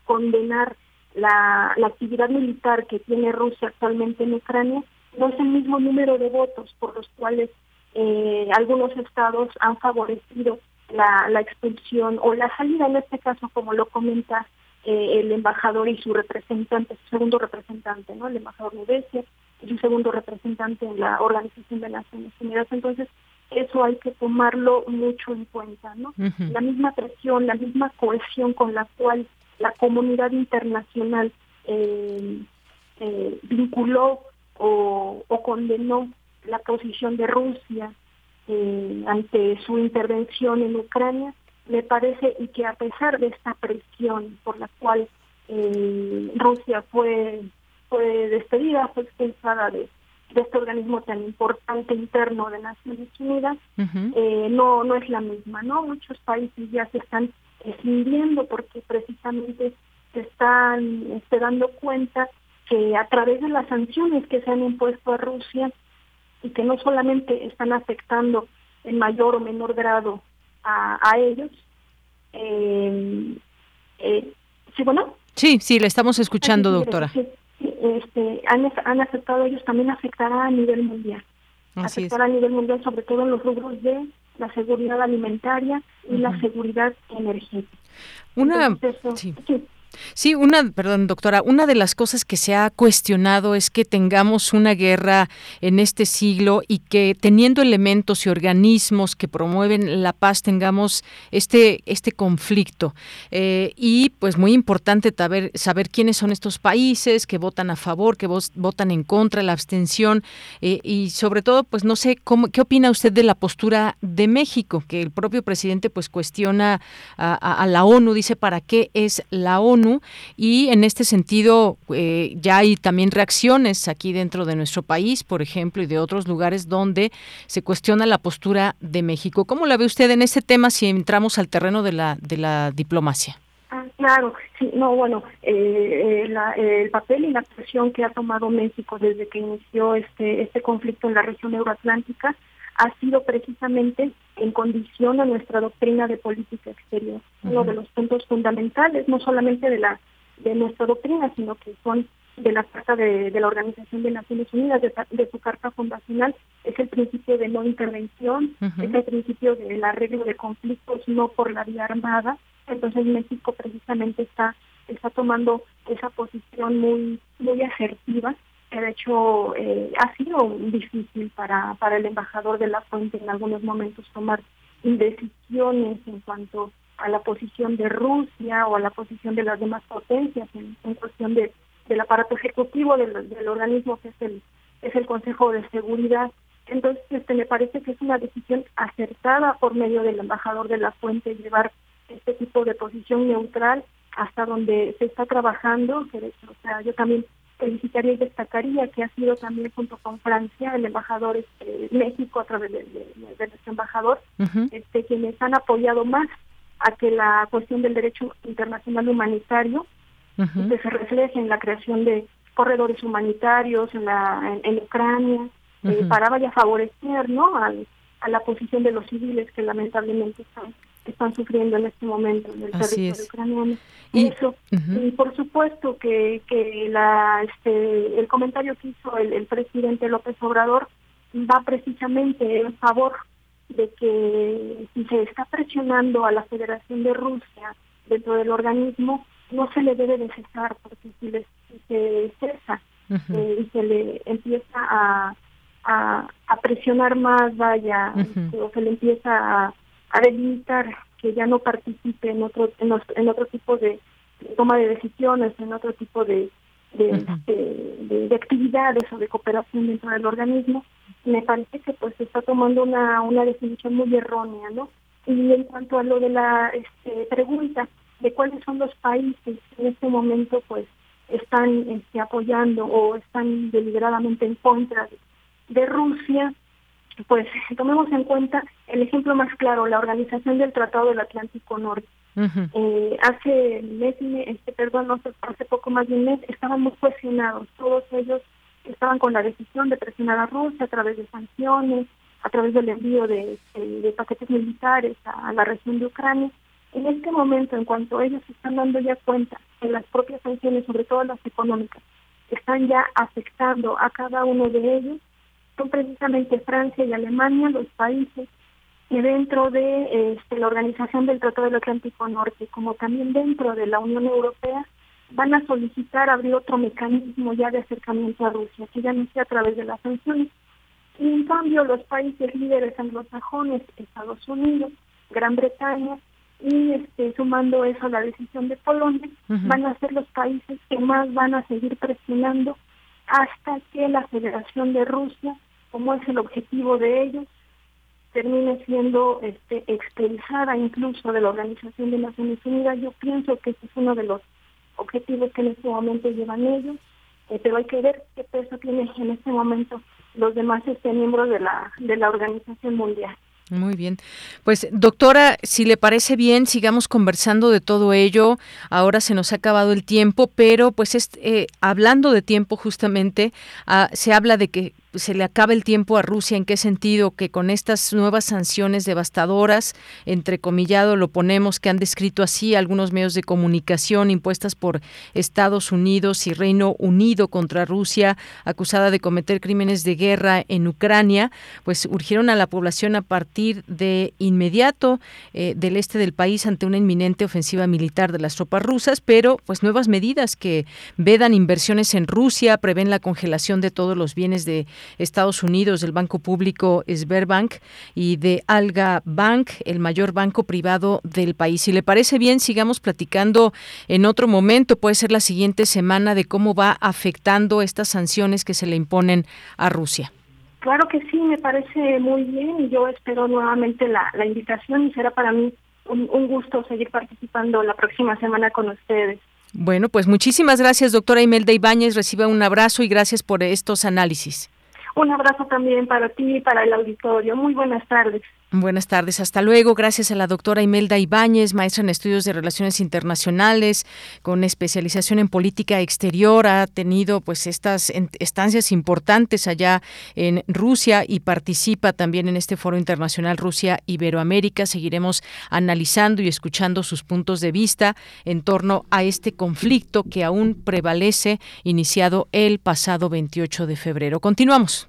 condenar la, la actividad militar que tiene Rusia actualmente en Ucrania, no es el mismo número de votos por los cuales eh, algunos estados han favorecido la, la expulsión o la salida, en este caso, como lo comenta eh, el embajador y su representante, su segundo representante, ¿no? El embajador Nudesia, y su segundo representante en la Organización de Naciones Unidas. Entonces, eso hay que tomarlo mucho en cuenta, ¿no? La misma presión, la misma cohesión con la cual la comunidad internacional eh, eh, vinculó o, o, condenó la posición de Rusia eh, ante su intervención en Ucrania, me parece y que a pesar de esta presión por la cual Rusia fue fue despedida, fue expulsada de, este organismo tan importante interno de Naciones Unidas, eh, no, no es la misma, ¿no? Muchos países ya se están escindiendo porque precisamente se están dando cuenta que a través de las sanciones que se han impuesto a Rusia y que no solamente están afectando en mayor o menor grado a, ellos, eh, eh, ¿sí, bueno? Sí, sí, le estamos escuchando, doctora este, han, han afectado ellos, también afectará a nivel mundial. afectará a nivel mundial, sobre todo en los rubros de la seguridad alimentaria y la seguridad energética. Una, Sí, una, perdón, doctora, una de las cosas que se ha cuestionado es que tengamos una guerra en este siglo y que teniendo elementos y organismos que promueven la paz tengamos este este conflicto. Eh, y pues muy importante saber, quiénes son estos países que votan a favor, que votan en contra, la abstención eh, y sobre todo, pues no sé cómo, qué opina usted de la postura de México, que el propio presidente pues cuestiona a la ONU, dice para qué es la ONU y en este sentido eh, ya hay también reacciones aquí dentro de nuestro país, por ejemplo, y de otros lugares donde se cuestiona la postura de México. ¿Cómo la ve usted en este tema si entramos al terreno de la, de la diplomacia? Ah, claro, sí, no, bueno, eh, eh, el papel y la actuación que ha tomado México desde que inició este, este conflicto en la región euroatlántica ha sido precisamente en condición a nuestra doctrina de política exterior, uno de los puntos fundamentales, no solamente de la de nuestra doctrina, sino que son de la carta de, la Organización de Naciones Unidas, de, su carta fundacional, es el principio de no intervención, es el principio del arreglo de conflictos no por la vía armada. Entonces México precisamente está está tomando esa posición muy muy asertiva de hecho eh, ha sido difícil para, para el embajador de la fuente en algunos momentos tomar decisiones en cuanto a la posición de Rusia o a la posición de las demás potencias en, cuestión de, del aparato ejecutivo del, del, organismo que es el es el Consejo de Seguridad. Entonces, este me parece que es una decisión acertada por medio del embajador de la fuente llevar este tipo de posición neutral hasta donde se está trabajando, que o sea, yo también felicitaría y destacaría que ha sido también junto con Francia, el embajador este, México a través de, nuestro embajador, este, quienes han apoyado más a que la cuestión del derecho internacional humanitario se refleje en la creación de corredores humanitarios en, la, en, Ucrania, eh, para vaya a favorecer ¿no? a la posición de los civiles que lamentablemente están están sufriendo en este momento en el territorio ucraniano. Y, Eso, y por supuesto que, que la, este, el comentario que hizo el, presidente López Obrador va precisamente en favor de que si se está presionando a la Federación de Rusia dentro del organismo, no se le debe de cesar, porque si, se cesa eh, y se le empieza a, a, presionar más, vaya, o se le empieza a, a delimitar que ya no participe en otro, en, otro tipo de toma de decisiones, en otro tipo de, de, de, actividades o de cooperación dentro del organismo, me parece que pues se está tomando una, una definición muy errónea, ¿no? Y en cuanto a lo de la este, pregunta de cuáles son los países que en este momento pues están este, apoyando o están deliberadamente en contra de, Rusia, pues tomemos en cuenta el ejemplo más claro, la organización del Tratado del Atlántico Norte. eh, hace mes, este, perdón, no sé, hace poco más de un mes, estaban muy cuestionados, todos ellos estaban con la decisión de presionar a Rusia a través de sanciones, a través del envío de, paquetes militares a, la región de Ucrania. En este momento, en cuanto ellos están dando ya cuenta que las propias sanciones, sobre todo las económicas, están ya afectando a cada uno de ellos, son precisamente Francia y Alemania los países que dentro de este, la Organización del Tratado del Atlántico Norte, como también dentro de la Unión Europea, van a solicitar abrir otro mecanismo ya de acercamiento a Rusia, que ya no sea a través de las sanciones. Y en cambio los países líderes anglosajones, Estados Unidos, Gran Bretaña, y este, sumando eso a la decisión de Polonia, van a ser los países que más van a seguir presionando hasta que la Federación de Rusia, como es el objetivo de ellos, termine siendo este, expulsada incluso de la Organización de Naciones Unidas. Yo pienso que ese es uno de los objetivos que en este momento llevan ellos, eh, pero hay que ver qué peso tienen en este momento los demás este, miembros de la, de la Organización Mundial. Muy bien. Pues doctora, si le parece bien, sigamos conversando de todo ello. Ahora se nos ha acabado el tiempo, pero pues eh, hablando de tiempo justamente, ah, se habla de que se le acaba el tiempo a Rusia. ¿En qué sentido? Que con estas nuevas sanciones devastadoras, entre comillado lo ponemos, que han descrito así algunos medios de comunicación impuestas por Estados Unidos y Reino Unido contra Rusia, acusada de cometer crímenes de guerra en Ucrania, pues urgieron a la población a partir de inmediato eh, del este del país ante una inminente ofensiva militar de las tropas rusas, pero pues nuevas medidas que vedan inversiones en Rusia, prevén la congelación de todos los bienes de Estados Unidos, del banco público Sberbank y de Alga Bank, el mayor banco privado del país. Si le parece bien, sigamos platicando en otro momento, puede ser la siguiente semana, de cómo va afectando estas sanciones que se le imponen a Rusia. Claro que sí, me parece muy bien y yo espero nuevamente la, invitación y será para mí un, un gusto seguir participando la próxima semana con ustedes. Bueno, pues muchísimas gracias, doctora Imelda Ibáñez. Reciba un abrazo y gracias por estos análisis. Un abrazo también para ti y para el auditorio. Muy buenas tardes. Buenas tardes, hasta luego. Gracias a la doctora Imelda Ibáñez, maestra en estudios de relaciones internacionales, con especialización en política exterior. Ha tenido pues estas estancias importantes allá en Rusia y participa también en este foro internacional Rusia Iberoamérica. Seguiremos analizando y escuchando sus puntos de vista en torno a este conflicto que aún prevalece, iniciado el pasado 28 de febrero. Continuamos.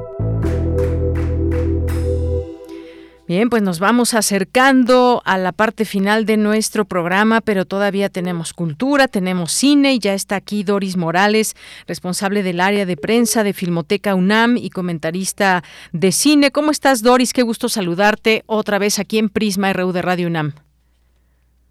Bien, pues nos vamos acercando a la parte final de nuestro programa, pero todavía tenemos cultura, tenemos cine y ya está aquí Doris Morales, responsable del área de prensa de Filmoteca UNAM y comentarista de cine. ¿Cómo estás, Doris? Qué gusto saludarte otra vez aquí en Prisma RU de Radio UNAM.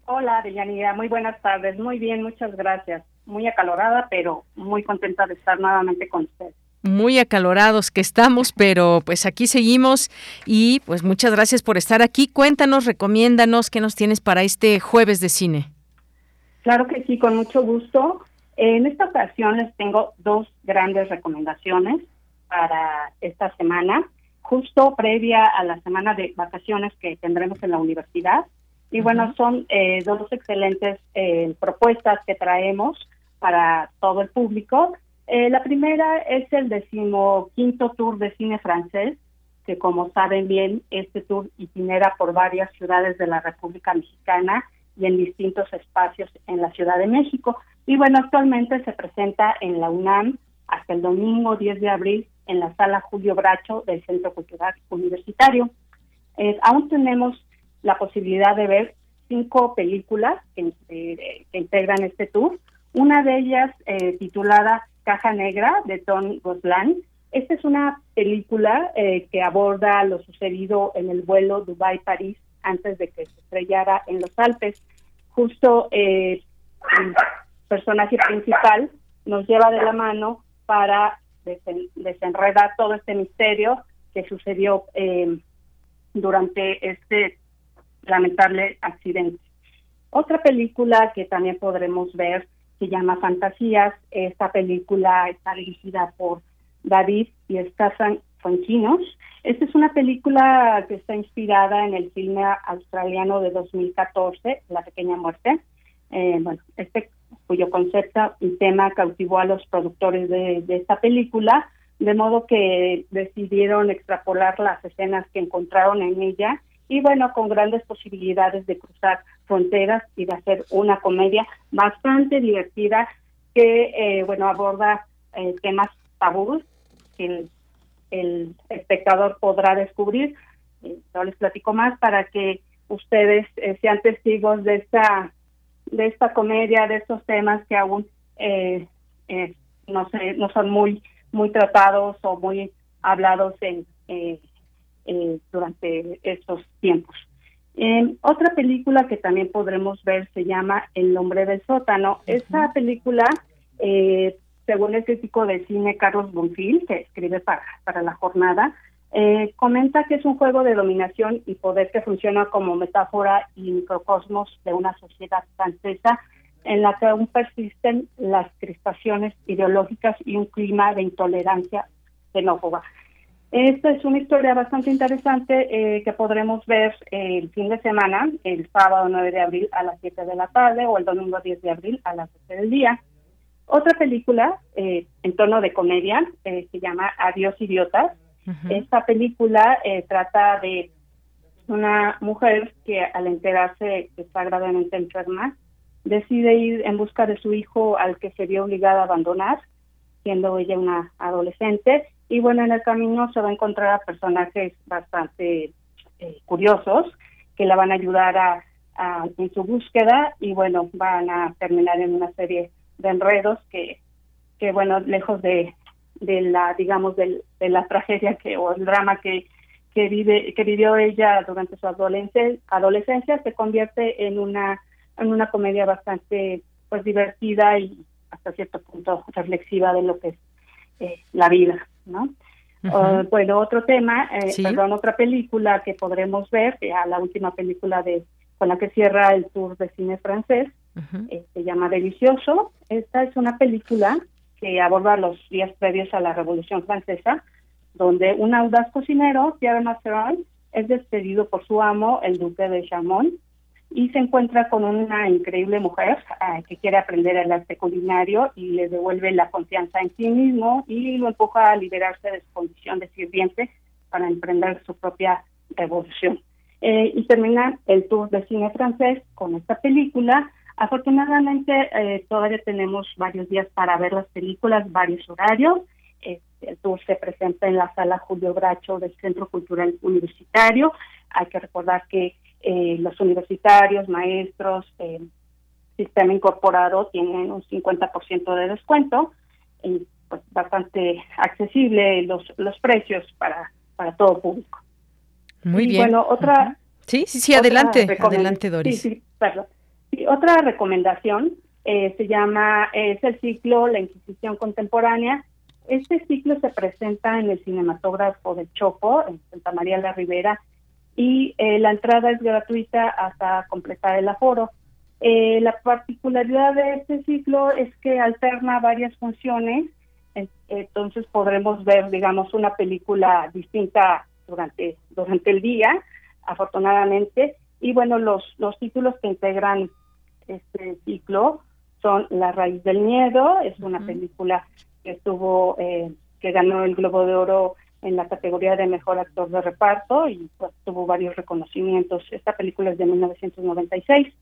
Hola, Deyanira, muy buenas tardes. Muy bien, muchas gracias. Muy acalorada, pero muy contenta de estar nuevamente con ustedes muy acalorados que estamos, pero pues aquí seguimos y pues muchas gracias por estar aquí. Cuéntanos, recomiéndanos qué nos tienes para este jueves de cine. Claro que sí, con mucho gusto. En esta ocasión les tengo dos grandes recomendaciones para esta semana, justo previa a la semana de vacaciones que tendremos en la universidad. Y bueno, son eh, dos excelentes eh, propuestas que traemos para todo el público Eh, la primera es el decimoquinto tour de cine francés, que como saben bien, este tour itinera por varias ciudades de la República Mexicana y en distintos espacios en la Ciudad de México. Y bueno, actualmente se presenta en la UNAM hasta el domingo 10 de abril en la sala Julio Bracho del Centro Cultural Universitario. Eh, aún tenemos la posibilidad de ver cinco películas que, eh, integran este tour. Una de ellas titulada Caja Negra de Tom Goslan. Esta es una película eh, que aborda lo sucedido en el vuelo Dubai-París antes de que se estrellara en los Alpes. Justo eh, el personaje principal nos lleva de la mano para desenredar todo este misterio que sucedió eh, durante este lamentable accidente. Otra película que también podremos ver se llama Fantasías. Esta película está dirigida por David y Stefan Fonchinos. Esta es una película que está inspirada en el filme australiano de 2014, La Pequeña Muerte. Eh, bueno, este cuyo concepto y tema cautivó a los productores de, de esta película, de modo que decidieron extrapolar las escenas que encontraron en ella y bueno, con grandes posibilidades de cruzar fronteras y de hacer una comedia bastante divertida que, eh, bueno, aborda eh, temas tabús que el, espectador podrá descubrir. Eh, no les platico más para que ustedes eh, sean testigos de esta de esta comedia, de estos temas que aún no sé, no son muy muy tratados o muy hablados en eh, durante estos tiempos. otra película que también podremos ver se llama El hombre del sótano. Esta película, eh, según el crítico de cine Carlos Bonfil, que escribe para, para la jornada, eh, comenta que es un juego de dominación y poder que funciona como metáfora y microcosmos de una sociedad francesa en la que aún persisten las crispaciones ideológicas y un clima de intolerancia xenófoba. Esta es una historia bastante interesante eh, que podremos ver el fin de semana, el sábado 9 de abril a las 7 de la tarde o el domingo 10 de abril a las 12 del día. Otra película eh, en tono de comedia eh, se llama Adiós idiotas. Esta película trata de una mujer que al enterarse que está gravemente enferma decide ir en busca de su hijo al que se vio obligada a abandonar, siendo ella una adolescente y bueno, en el camino se va a encontrar a personajes bastante eh, curiosos que la van a ayudar a, en su búsqueda y bueno, van a terminar en una serie de enredos que, que bueno, lejos de, de la, digamos, de, de la tragedia que o el drama que, que vive que vivió ella durante su adolescencia, adolescencia se convierte en una en una comedia bastante pues divertida y hasta cierto punto reflexiva de lo que es eh, la vida. ¿no? Ah, bueno, otro tema, eh, perdón, otra película que podremos ver, ya la última película de con la que cierra el tour de cine francés, eh, se llama Delicioso. Esta es una película que aborda los días previos a la Revolución Francesa, donde un audaz cocinero, Pierre Mazeron, es despedido por su amo, el duque de Chamont, y se encuentra con una increíble mujer ah, que quiere aprender el arte culinario y le devuelve la confianza en sí mismo y lo empuja a liberarse de su condición de sirviente para emprender su propia revolución. Eh, y termina el tour de cine francés con esta película. Afortunadamente eh, todavía tenemos varios días para ver las películas, varios horarios. Eh, el tour se presenta en la sala Julio Bracho del Centro Cultural Universitario. Hay que recordar que eh, los universitarios, maestros, eh, sistema incorporado tienen un 50% de descuento, y pues bastante accesible los, los precios para, para todo público. Muy y bien. Bueno, otra... Sí, sí, sí, adelante, adelante Doris. Sí, sí, perdón. Y otra recomendación eh, se llama, es el ciclo La Inquisición Contemporánea. Este ciclo se presenta en el cinematógrafo de Chopo, en Santa María la Ribera, y eh, la entrada es gratuita hasta completar el aforo. Eh, la particularidad de este ciclo es que alterna varias funciones, entonces podremos ver, digamos, una película distinta durante, durante el día, afortunadamente, y bueno, los, los títulos que integran este ciclo son La raíz del miedo, es una película que estuvo, eh, que ganó el Globo de Oro en la categoría de mejor actor de reparto y pues, tuvo varios reconocimientos. Esta película es de 1996.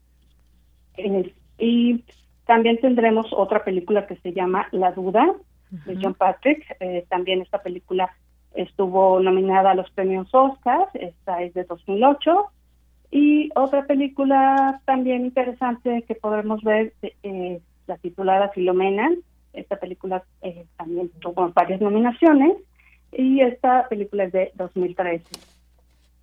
y también tendremos otra película que se llama La Duda, de John Patrick. Eh, también esta película estuvo nominada a los premios Oscar, esta es de 2008. Y otra película también interesante que podremos ver, eh, la titulada Filomena. Esta película eh, también tuvo varias nominaciones y esta película es de 2013.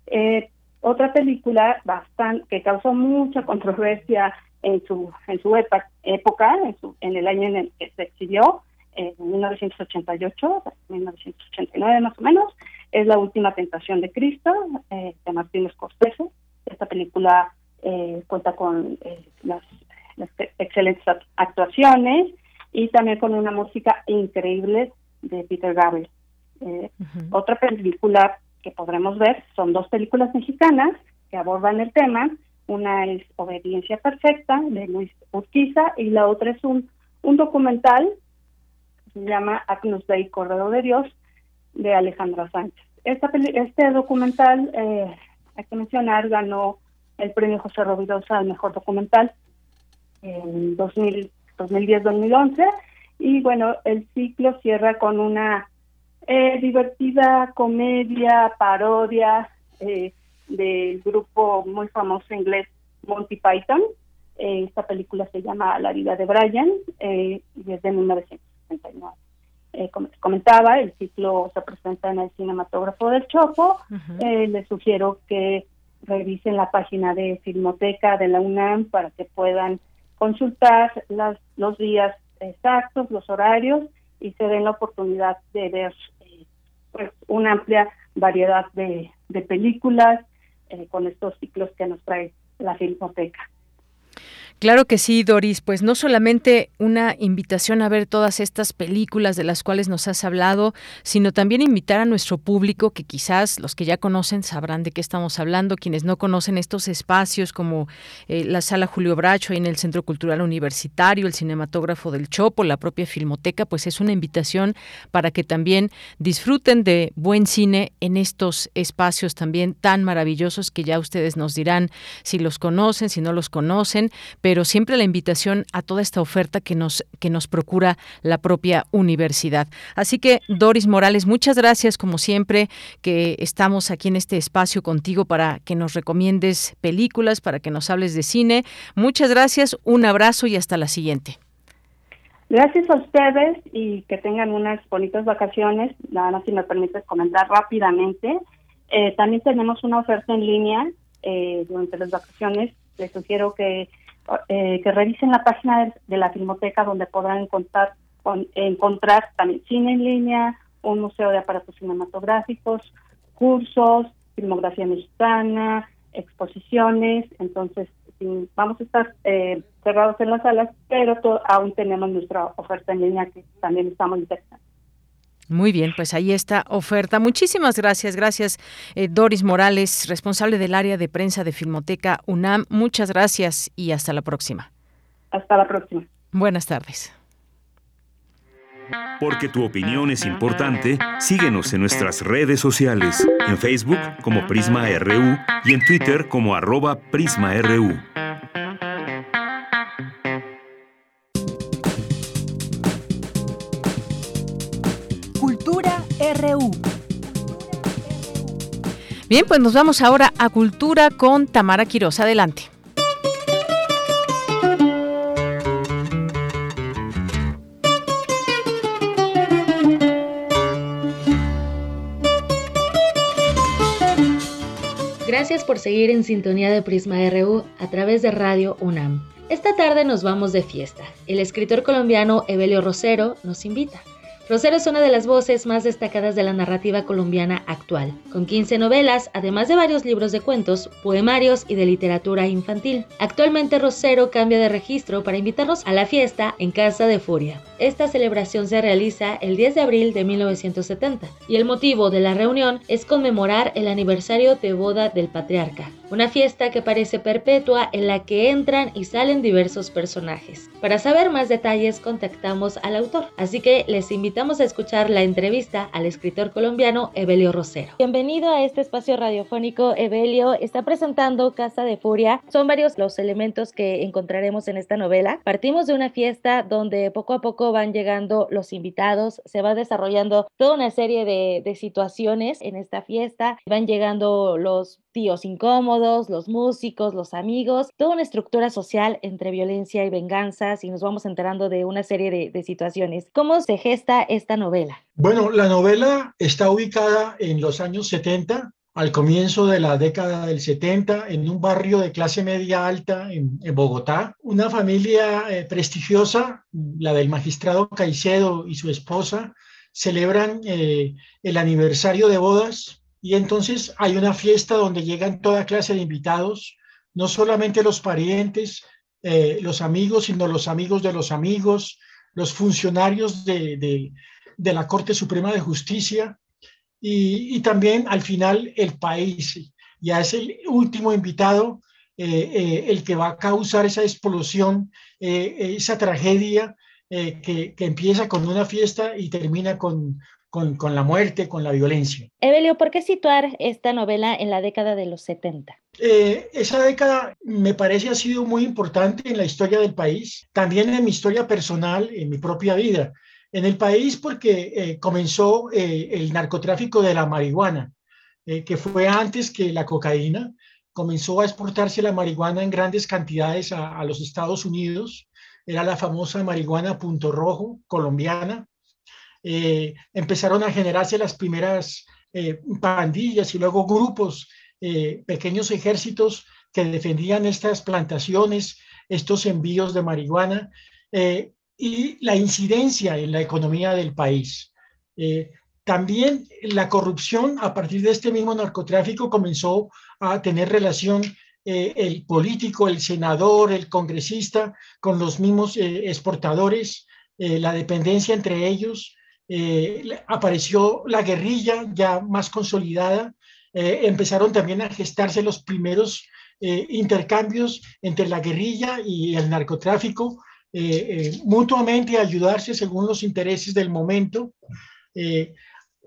Eh, otra película bastante que causó mucha controversia en su en su época, en, su, en el año en el que se exhibió, en 1988, 1989 más o menos, es La Última Tentación de Cristo, eh, de Martín Scorsese. Esta película eh, cuenta con eh, las, excelentes actuaciones y también con una música increíble de Peter Gabriel. Otra película que podremos ver son dos películas mexicanas que abordan el tema. Una es Obediencia Perfecta de Luis Urquiza y la otra es un, un documental se llama Agnus Dei Cordero de Dios de Alejandra Sánchez. Esta este documental, eh, hay que mencionar, ganó el premio José Rovirosa al mejor documental en 2010-2011 y bueno, el ciclo cierra con una eh, divertida comedia, parodia eh, del grupo muy famoso inglés Monty Python. esta película se llama La vida de Brian y es de 1900. Eh, como comentaba, el ciclo se presenta en el Cinematógrafo del Chopo. Eh, les sugiero que revisen la página de Filmoteca de la UNAM para que puedan consultar las, los días exactos, los horarios y se den la oportunidad de ver eh, pues, una amplia variedad de, de películas con estos ciclos que nos trae la Filmoteca. Claro que sí, Doris. Pues no solamente una invitación a ver todas estas películas de las cuales nos has hablado, sino también invitar a nuestro público, que quizás los que ya conocen sabrán de qué estamos hablando, quienes no conocen estos espacios como eh, la Sala Julio Bracho en el Centro Cultural Universitario, el Cinematógrafo del Chopo, la propia Filmoteca, pues es una invitación para que también disfruten de buen cine en estos espacios también tan maravillosos que ya ustedes nos dirán si los conocen, si no los conocen siempre la invitación a toda esta oferta que nos, que nos procura la propia universidad. Así que, Doris Morales, muchas gracias, como siempre, que estamos aquí en este espacio contigo para que nos recomiendes películas, para que nos hables de cine. Muchas gracias, un abrazo y hasta la siguiente. Gracias a ustedes y que tengan unas bonitas vacaciones. Nada más si me permites comentar rápidamente. Eh, también tenemos una oferta en línea eh, durante las vacaciones. Les sugiero que eh, que revisen la página de, la Filmoteca donde podrán encontrar, encontrar también cine en línea, un museo de aparatos cinematográficos, cursos, filmografía mexicana, exposiciones. Entonces, vamos a estar eh, cerrados en las salas, pero aún tenemos nuestra oferta en línea que también estamos interesados. Muy bien, pues ahí está oferta. Muchísimas gracias. Gracias, eh, Doris Morales, responsable del área de prensa de Filmoteca UNAM. Muchas gracias y hasta la próxima. Hasta la próxima. Buenas tardes. Porque tu opinión es importante, síguenos en nuestras redes sociales, en Facebook como Prisma RU y en Twitter como arroba PrismaRU. Bien, pues nos vamos ahora a Cultura con Tamara Quiroz. Adelante. Gracias por seguir en sintonía de Prisma RU a través de Radio UNAM. Esta tarde nos vamos de fiesta. El escritor colombiano Evelio Rosero nos invita. Rosero es una de las voces más destacadas de la narrativa colombiana actual, con 15 novelas, además de varios libros de cuentos, poemarios y de literatura infantil. Actualmente Rosero cambia de registro para invitarnos a la fiesta en Casa de Furia. Esta celebración se realiza el 10 de abril de 1970 y el motivo de la reunión es conmemorar el aniversario de boda del patriarca, una fiesta que parece perpetua en la que entran y salen diversos personajes. Para saber más detalles contactamos al autor, así que les invitamos a escuchar la entrevista al escritor colombiano Evelio Rosero. Bienvenido a este espacio radiofónico, Evelio. Está presentando Casa de Furia. Son varios los elementos que encontraremos en esta novela. Partimos de una fiesta donde poco a poco van llegando los invitados, se va desarrollando toda una serie de, de situaciones en esta fiesta, van llegando los tíos incómodos, los músicos, los amigos, toda una estructura social entre violencia y venganzas y nos vamos enterando de una serie de, situaciones. ¿Cómo se gesta esta novela? Bueno, la novela está ubicada en los años 70, al comienzo de la década del 70, en un barrio de clase media alta en, Bogotá. Una familia eh, prestigiosa, la del magistrado Caicedo y su esposa, celebran eh, el aniversario de bodas y entonces hay una fiesta donde llegan toda clase de invitados, no solamente los parientes, eh, los amigos, sino los amigos de los amigos, los funcionarios de, la Corte Suprema de Justicia y, también al final el país. Ya es el último invitado eh, eh, el que va a causar esa explosión, esa tragedia que, que, empieza con una fiesta y termina con, con, la muerte, con la violencia. Evelio, ¿por qué situar esta novela en la década de los 70? Eh, esa década me parece ha sido muy importante en la historia del país, también en mi historia personal, en mi propia vida. En el país porque eh, comenzó eh, el narcotráfico de la marihuana, que fue antes que la cocaína. Comenzó a exportarse la marihuana en grandes cantidades a, a los Estados Unidos. Era la famosa marihuana punto rojo colombiana eh, empezaron a generarse las primeras eh, pandillas y luego grupos, eh, pequeños ejércitos que defendían estas plantaciones, estos envíos de marihuana y la incidencia en la economía del país. también la corrupción a partir de este mismo narcotráfico comenzó a tener relación el político, el senador, el congresista con los mismos exportadores, la dependencia entre ellos, eh, apareció la guerrilla ya más consolidada, eh, empezaron también a gestarse los primeros eh, intercambios entre la guerrilla y el narcotráfico, mutuamente ayudarse según los intereses del momento.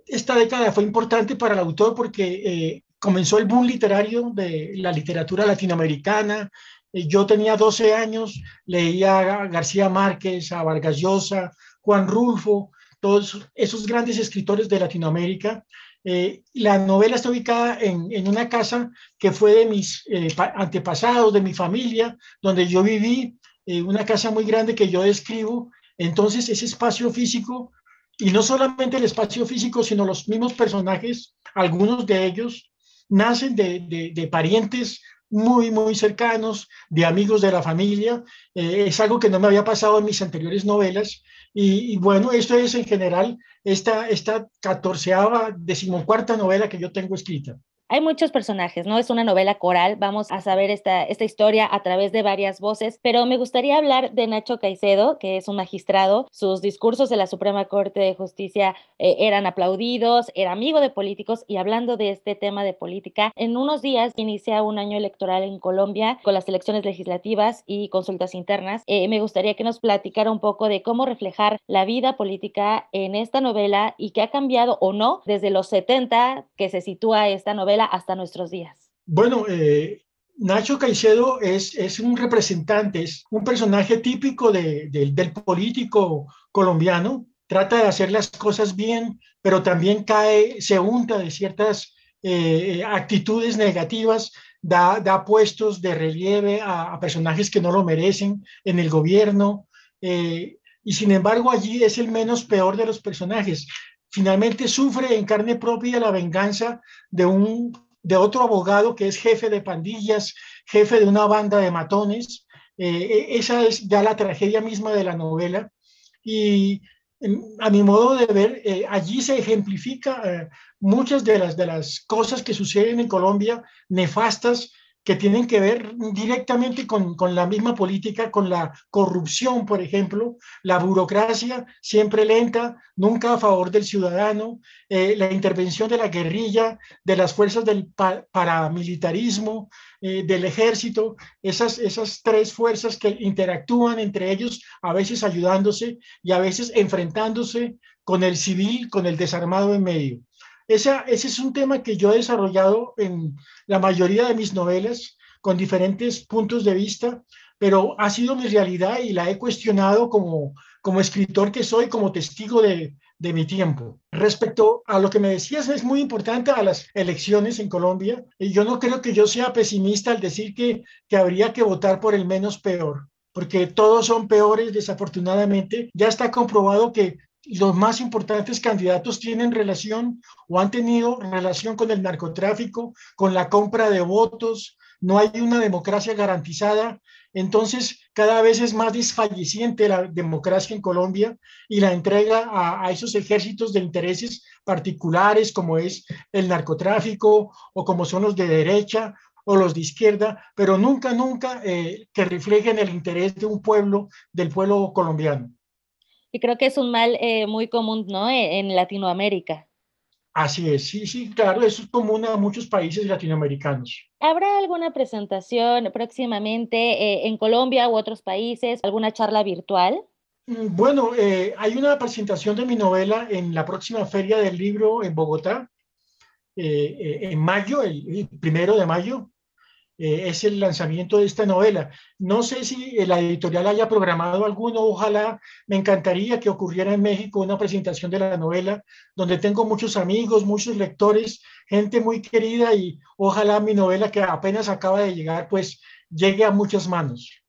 esta década fue importante para el autor porque comenzó el boom literario de la literatura latinoamericana, yo tenía 12 años, leía a García Márquez, a Vargas Llosa, Juan Rulfo, todos esos grandes escritores de Latinoamérica. Eh, la novela está ubicada en, una casa que fue de mis eh, antepasados, de mi familia, donde yo viví, eh, una casa muy grande que yo describo. Entonces, ese espacio físico, y no solamente el espacio físico, sino los mismos personajes, algunos de ellos, nacen de, de parientes muy, muy cercanos, de amigos de la familia. es algo que no me había pasado en mis anteriores novelas y, bueno, esto es en general esta, esta catorceava, decimocuarta novela que yo tengo escrita. Hay muchos personajes, ¿no? Es una novela coral, vamos a saber esta, esta historia a través de varias voces, pero me gustaría hablar de Nacho Caicedo, que es un magistrado. Sus discursos de la Suprema Corte de Justicia eh, eran aplaudidos, era amigo de políticos y hablando de este tema de política, en unos días inicia un año electoral en Colombia con las elecciones legislativas y consultas internas. Eh, me gustaría que nos platicara un poco de cómo reflejar la vida política en esta novela y qué ha cambiado o no desde los 70 que se sitúa esta novela hasta nuestros días? Bueno, eh, Nacho Caicedo es, es, un representante, es un personaje típico del político colombiano. Trata de hacer las cosas bien, pero también cae, se unta de ciertas eh, actitudes negativas, da, da, puestos de relieve a, personajes que no lo merecen en el gobierno. Eh, y sin embargo allí es el menos peor de los personajes finalmente sufre en carne propia la venganza de, un, de otro abogado que es jefe de pandillas, jefe de una banda de matones. Eh, e, esa es ya la tragedia misma de la novela. Y a mi modo de ver, eh, allí se ejemplifica eh, muchas de las, de las cosas que suceden en Colombia, nefastas, que tienen que ver directamente con, la misma política, con la corrupción, por ejemplo, la burocracia siempre lenta, nunca a favor del ciudadano, eh, la intervención de la guerrilla, de las fuerzas del paramilitarismo, eh, del ejército, esas, esas tres fuerzas que interactúan entre ellos, a veces ayudándose y a veces enfrentándose con el civil, con el desarmado en medio. Ese es un tema que yo he desarrollado en la mayoría de mis novelas con diferentes puntos de vista, pero ha sido mi realidad y la he cuestionado como, como escritor que soy, como testigo de, de mi tiempo. Respecto a lo que me decías, es muy importante a las elecciones en Colombia. Y yo no creo que yo sea pesimista al decir que, que habría que votar por el menos peor, porque todos son peores, desafortunadamente. Ya está comprobado que los más importantes candidatos tienen relación o han tenido relación con el narcotráfico, con la compra de votos, no hay una democracia garantizada, entonces cada vez es más desfalleciente la democracia en Colombia y la entrega a, esos ejércitos de intereses particulares como es el narcotráfico o como son los de derecha o los de izquierda, pero nunca, nunca eh, que reflejen el interés de un pueblo, del pueblo colombiano. Y creo que es un mal eh, muy común, ¿no? E, en Latinoamérica. Así es, sí, sí, claro, eso es común a muchos países latinoamericanos. ¿Habrá alguna presentación próximamente eh, en Colombia u otros países, alguna charla virtual? Mm, bueno, eh, hay una presentación de mi novela en la próxima feria del libro en Bogotá, en mayo, el primero de mayo, eh, es el lanzamiento de esta novela. No sé si la editorial haya programado alguno, ojalá me encantaría que ocurriera en México una presentación de la novela, donde tengo muchos amigos, muchos lectores, gente muy querida y ojalá mi novela que apenas acaba de llegar, pues llegue a muchas manos.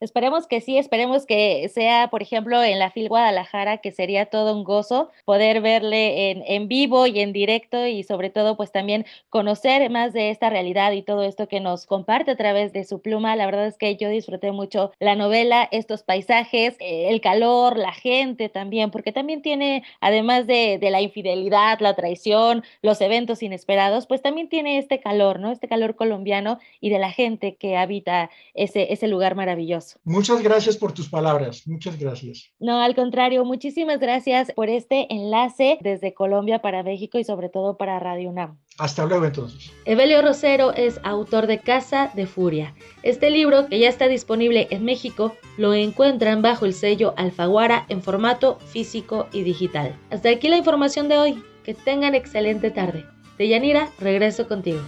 Esperemos que sí, esperemos que sea, por ejemplo, en la FIL Guadalajara, que sería todo un gozo poder verle en, en, vivo y en directo y sobre todo pues también conocer más de esta realidad y todo esto que nos comparte a través de su pluma. La verdad es que yo disfruté mucho la novela, estos paisajes, eh, el calor, la gente también, porque también tiene, además de, de la infidelidad, la traición, los eventos inesperados, pues también tiene este calor, ¿no? Este calor colombiano y de la gente que habita ese, ese lugar maravilloso. Muchas gracias por tus palabras, muchas gracias. No, al contrario, muchísimas gracias por este enlace desde Colombia para México y sobre todo para Radio UNAM. Hasta luego entonces. Evelio Rosero es autor de Casa de Furia. Este libro, que ya está disponible en México, lo encuentran bajo el sello Alfaguara en formato físico y digital. Hasta aquí la información de hoy. Que tengan excelente tarde. Deyanira, regreso contigo.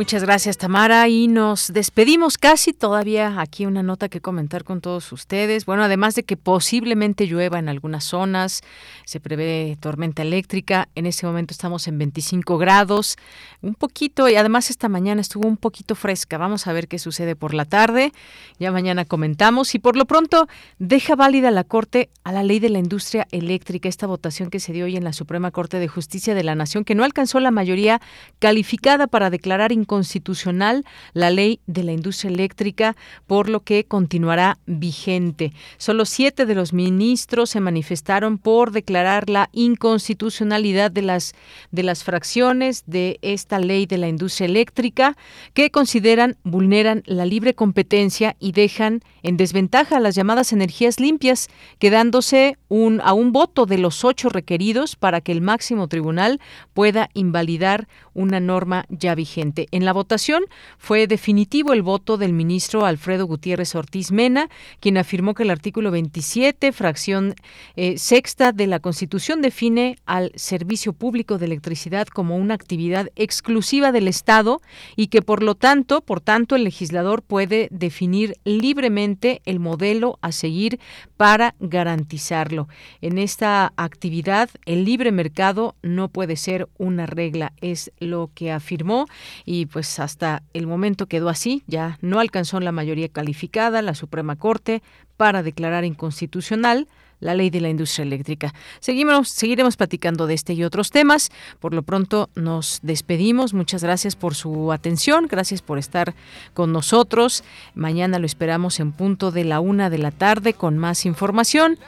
Muchas gracias Tamara y nos despedimos casi todavía aquí una nota que comentar con todos ustedes. Bueno, además de que posiblemente llueva en algunas zonas, se prevé tormenta eléctrica, en ese momento estamos en 25 grados, un poquito y además esta mañana estuvo un poquito fresca. Vamos a ver qué sucede por la tarde. Ya mañana comentamos y por lo pronto deja válida la Corte a la ley de la industria eléctrica, esta votación que se dio hoy en la Suprema Corte de Justicia de la Nación que no alcanzó la mayoría calificada para declarar constitucional la ley de la industria eléctrica, por lo que continuará vigente. Solo siete de los ministros se manifestaron por declarar la inconstitucionalidad de las, de las fracciones de esta ley de la industria eléctrica que consideran vulneran la libre competencia y dejan en desventaja a las llamadas energías limpias, quedándose un, a un voto de los ocho requeridos para que el máximo tribunal pueda invalidar una norma ya vigente. En la votación fue definitivo el voto del ministro Alfredo Gutiérrez Ortiz Mena, quien afirmó que el artículo 27, fracción eh, sexta de la Constitución, define al servicio público de electricidad como una actividad exclusiva del Estado y que por lo tanto, por tanto, el legislador puede definir libremente el modelo a seguir para garantizarlo. En esta actividad, el libre mercado no puede ser una regla, es lo que afirmó y pues hasta el momento quedó así, ya no alcanzó la mayoría calificada la Suprema Corte para declarar inconstitucional la ley de la industria eléctrica. Seguimos, seguiremos platicando de este y otros temas. Por lo pronto nos despedimos. Muchas gracias por su atención. Gracias por estar con nosotros. Mañana lo esperamos en punto de la una de la tarde con más información,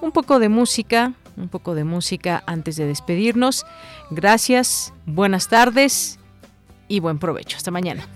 un poco de música un poco de música antes de despedirnos. Gracias, buenas tardes y buen provecho. Hasta mañana.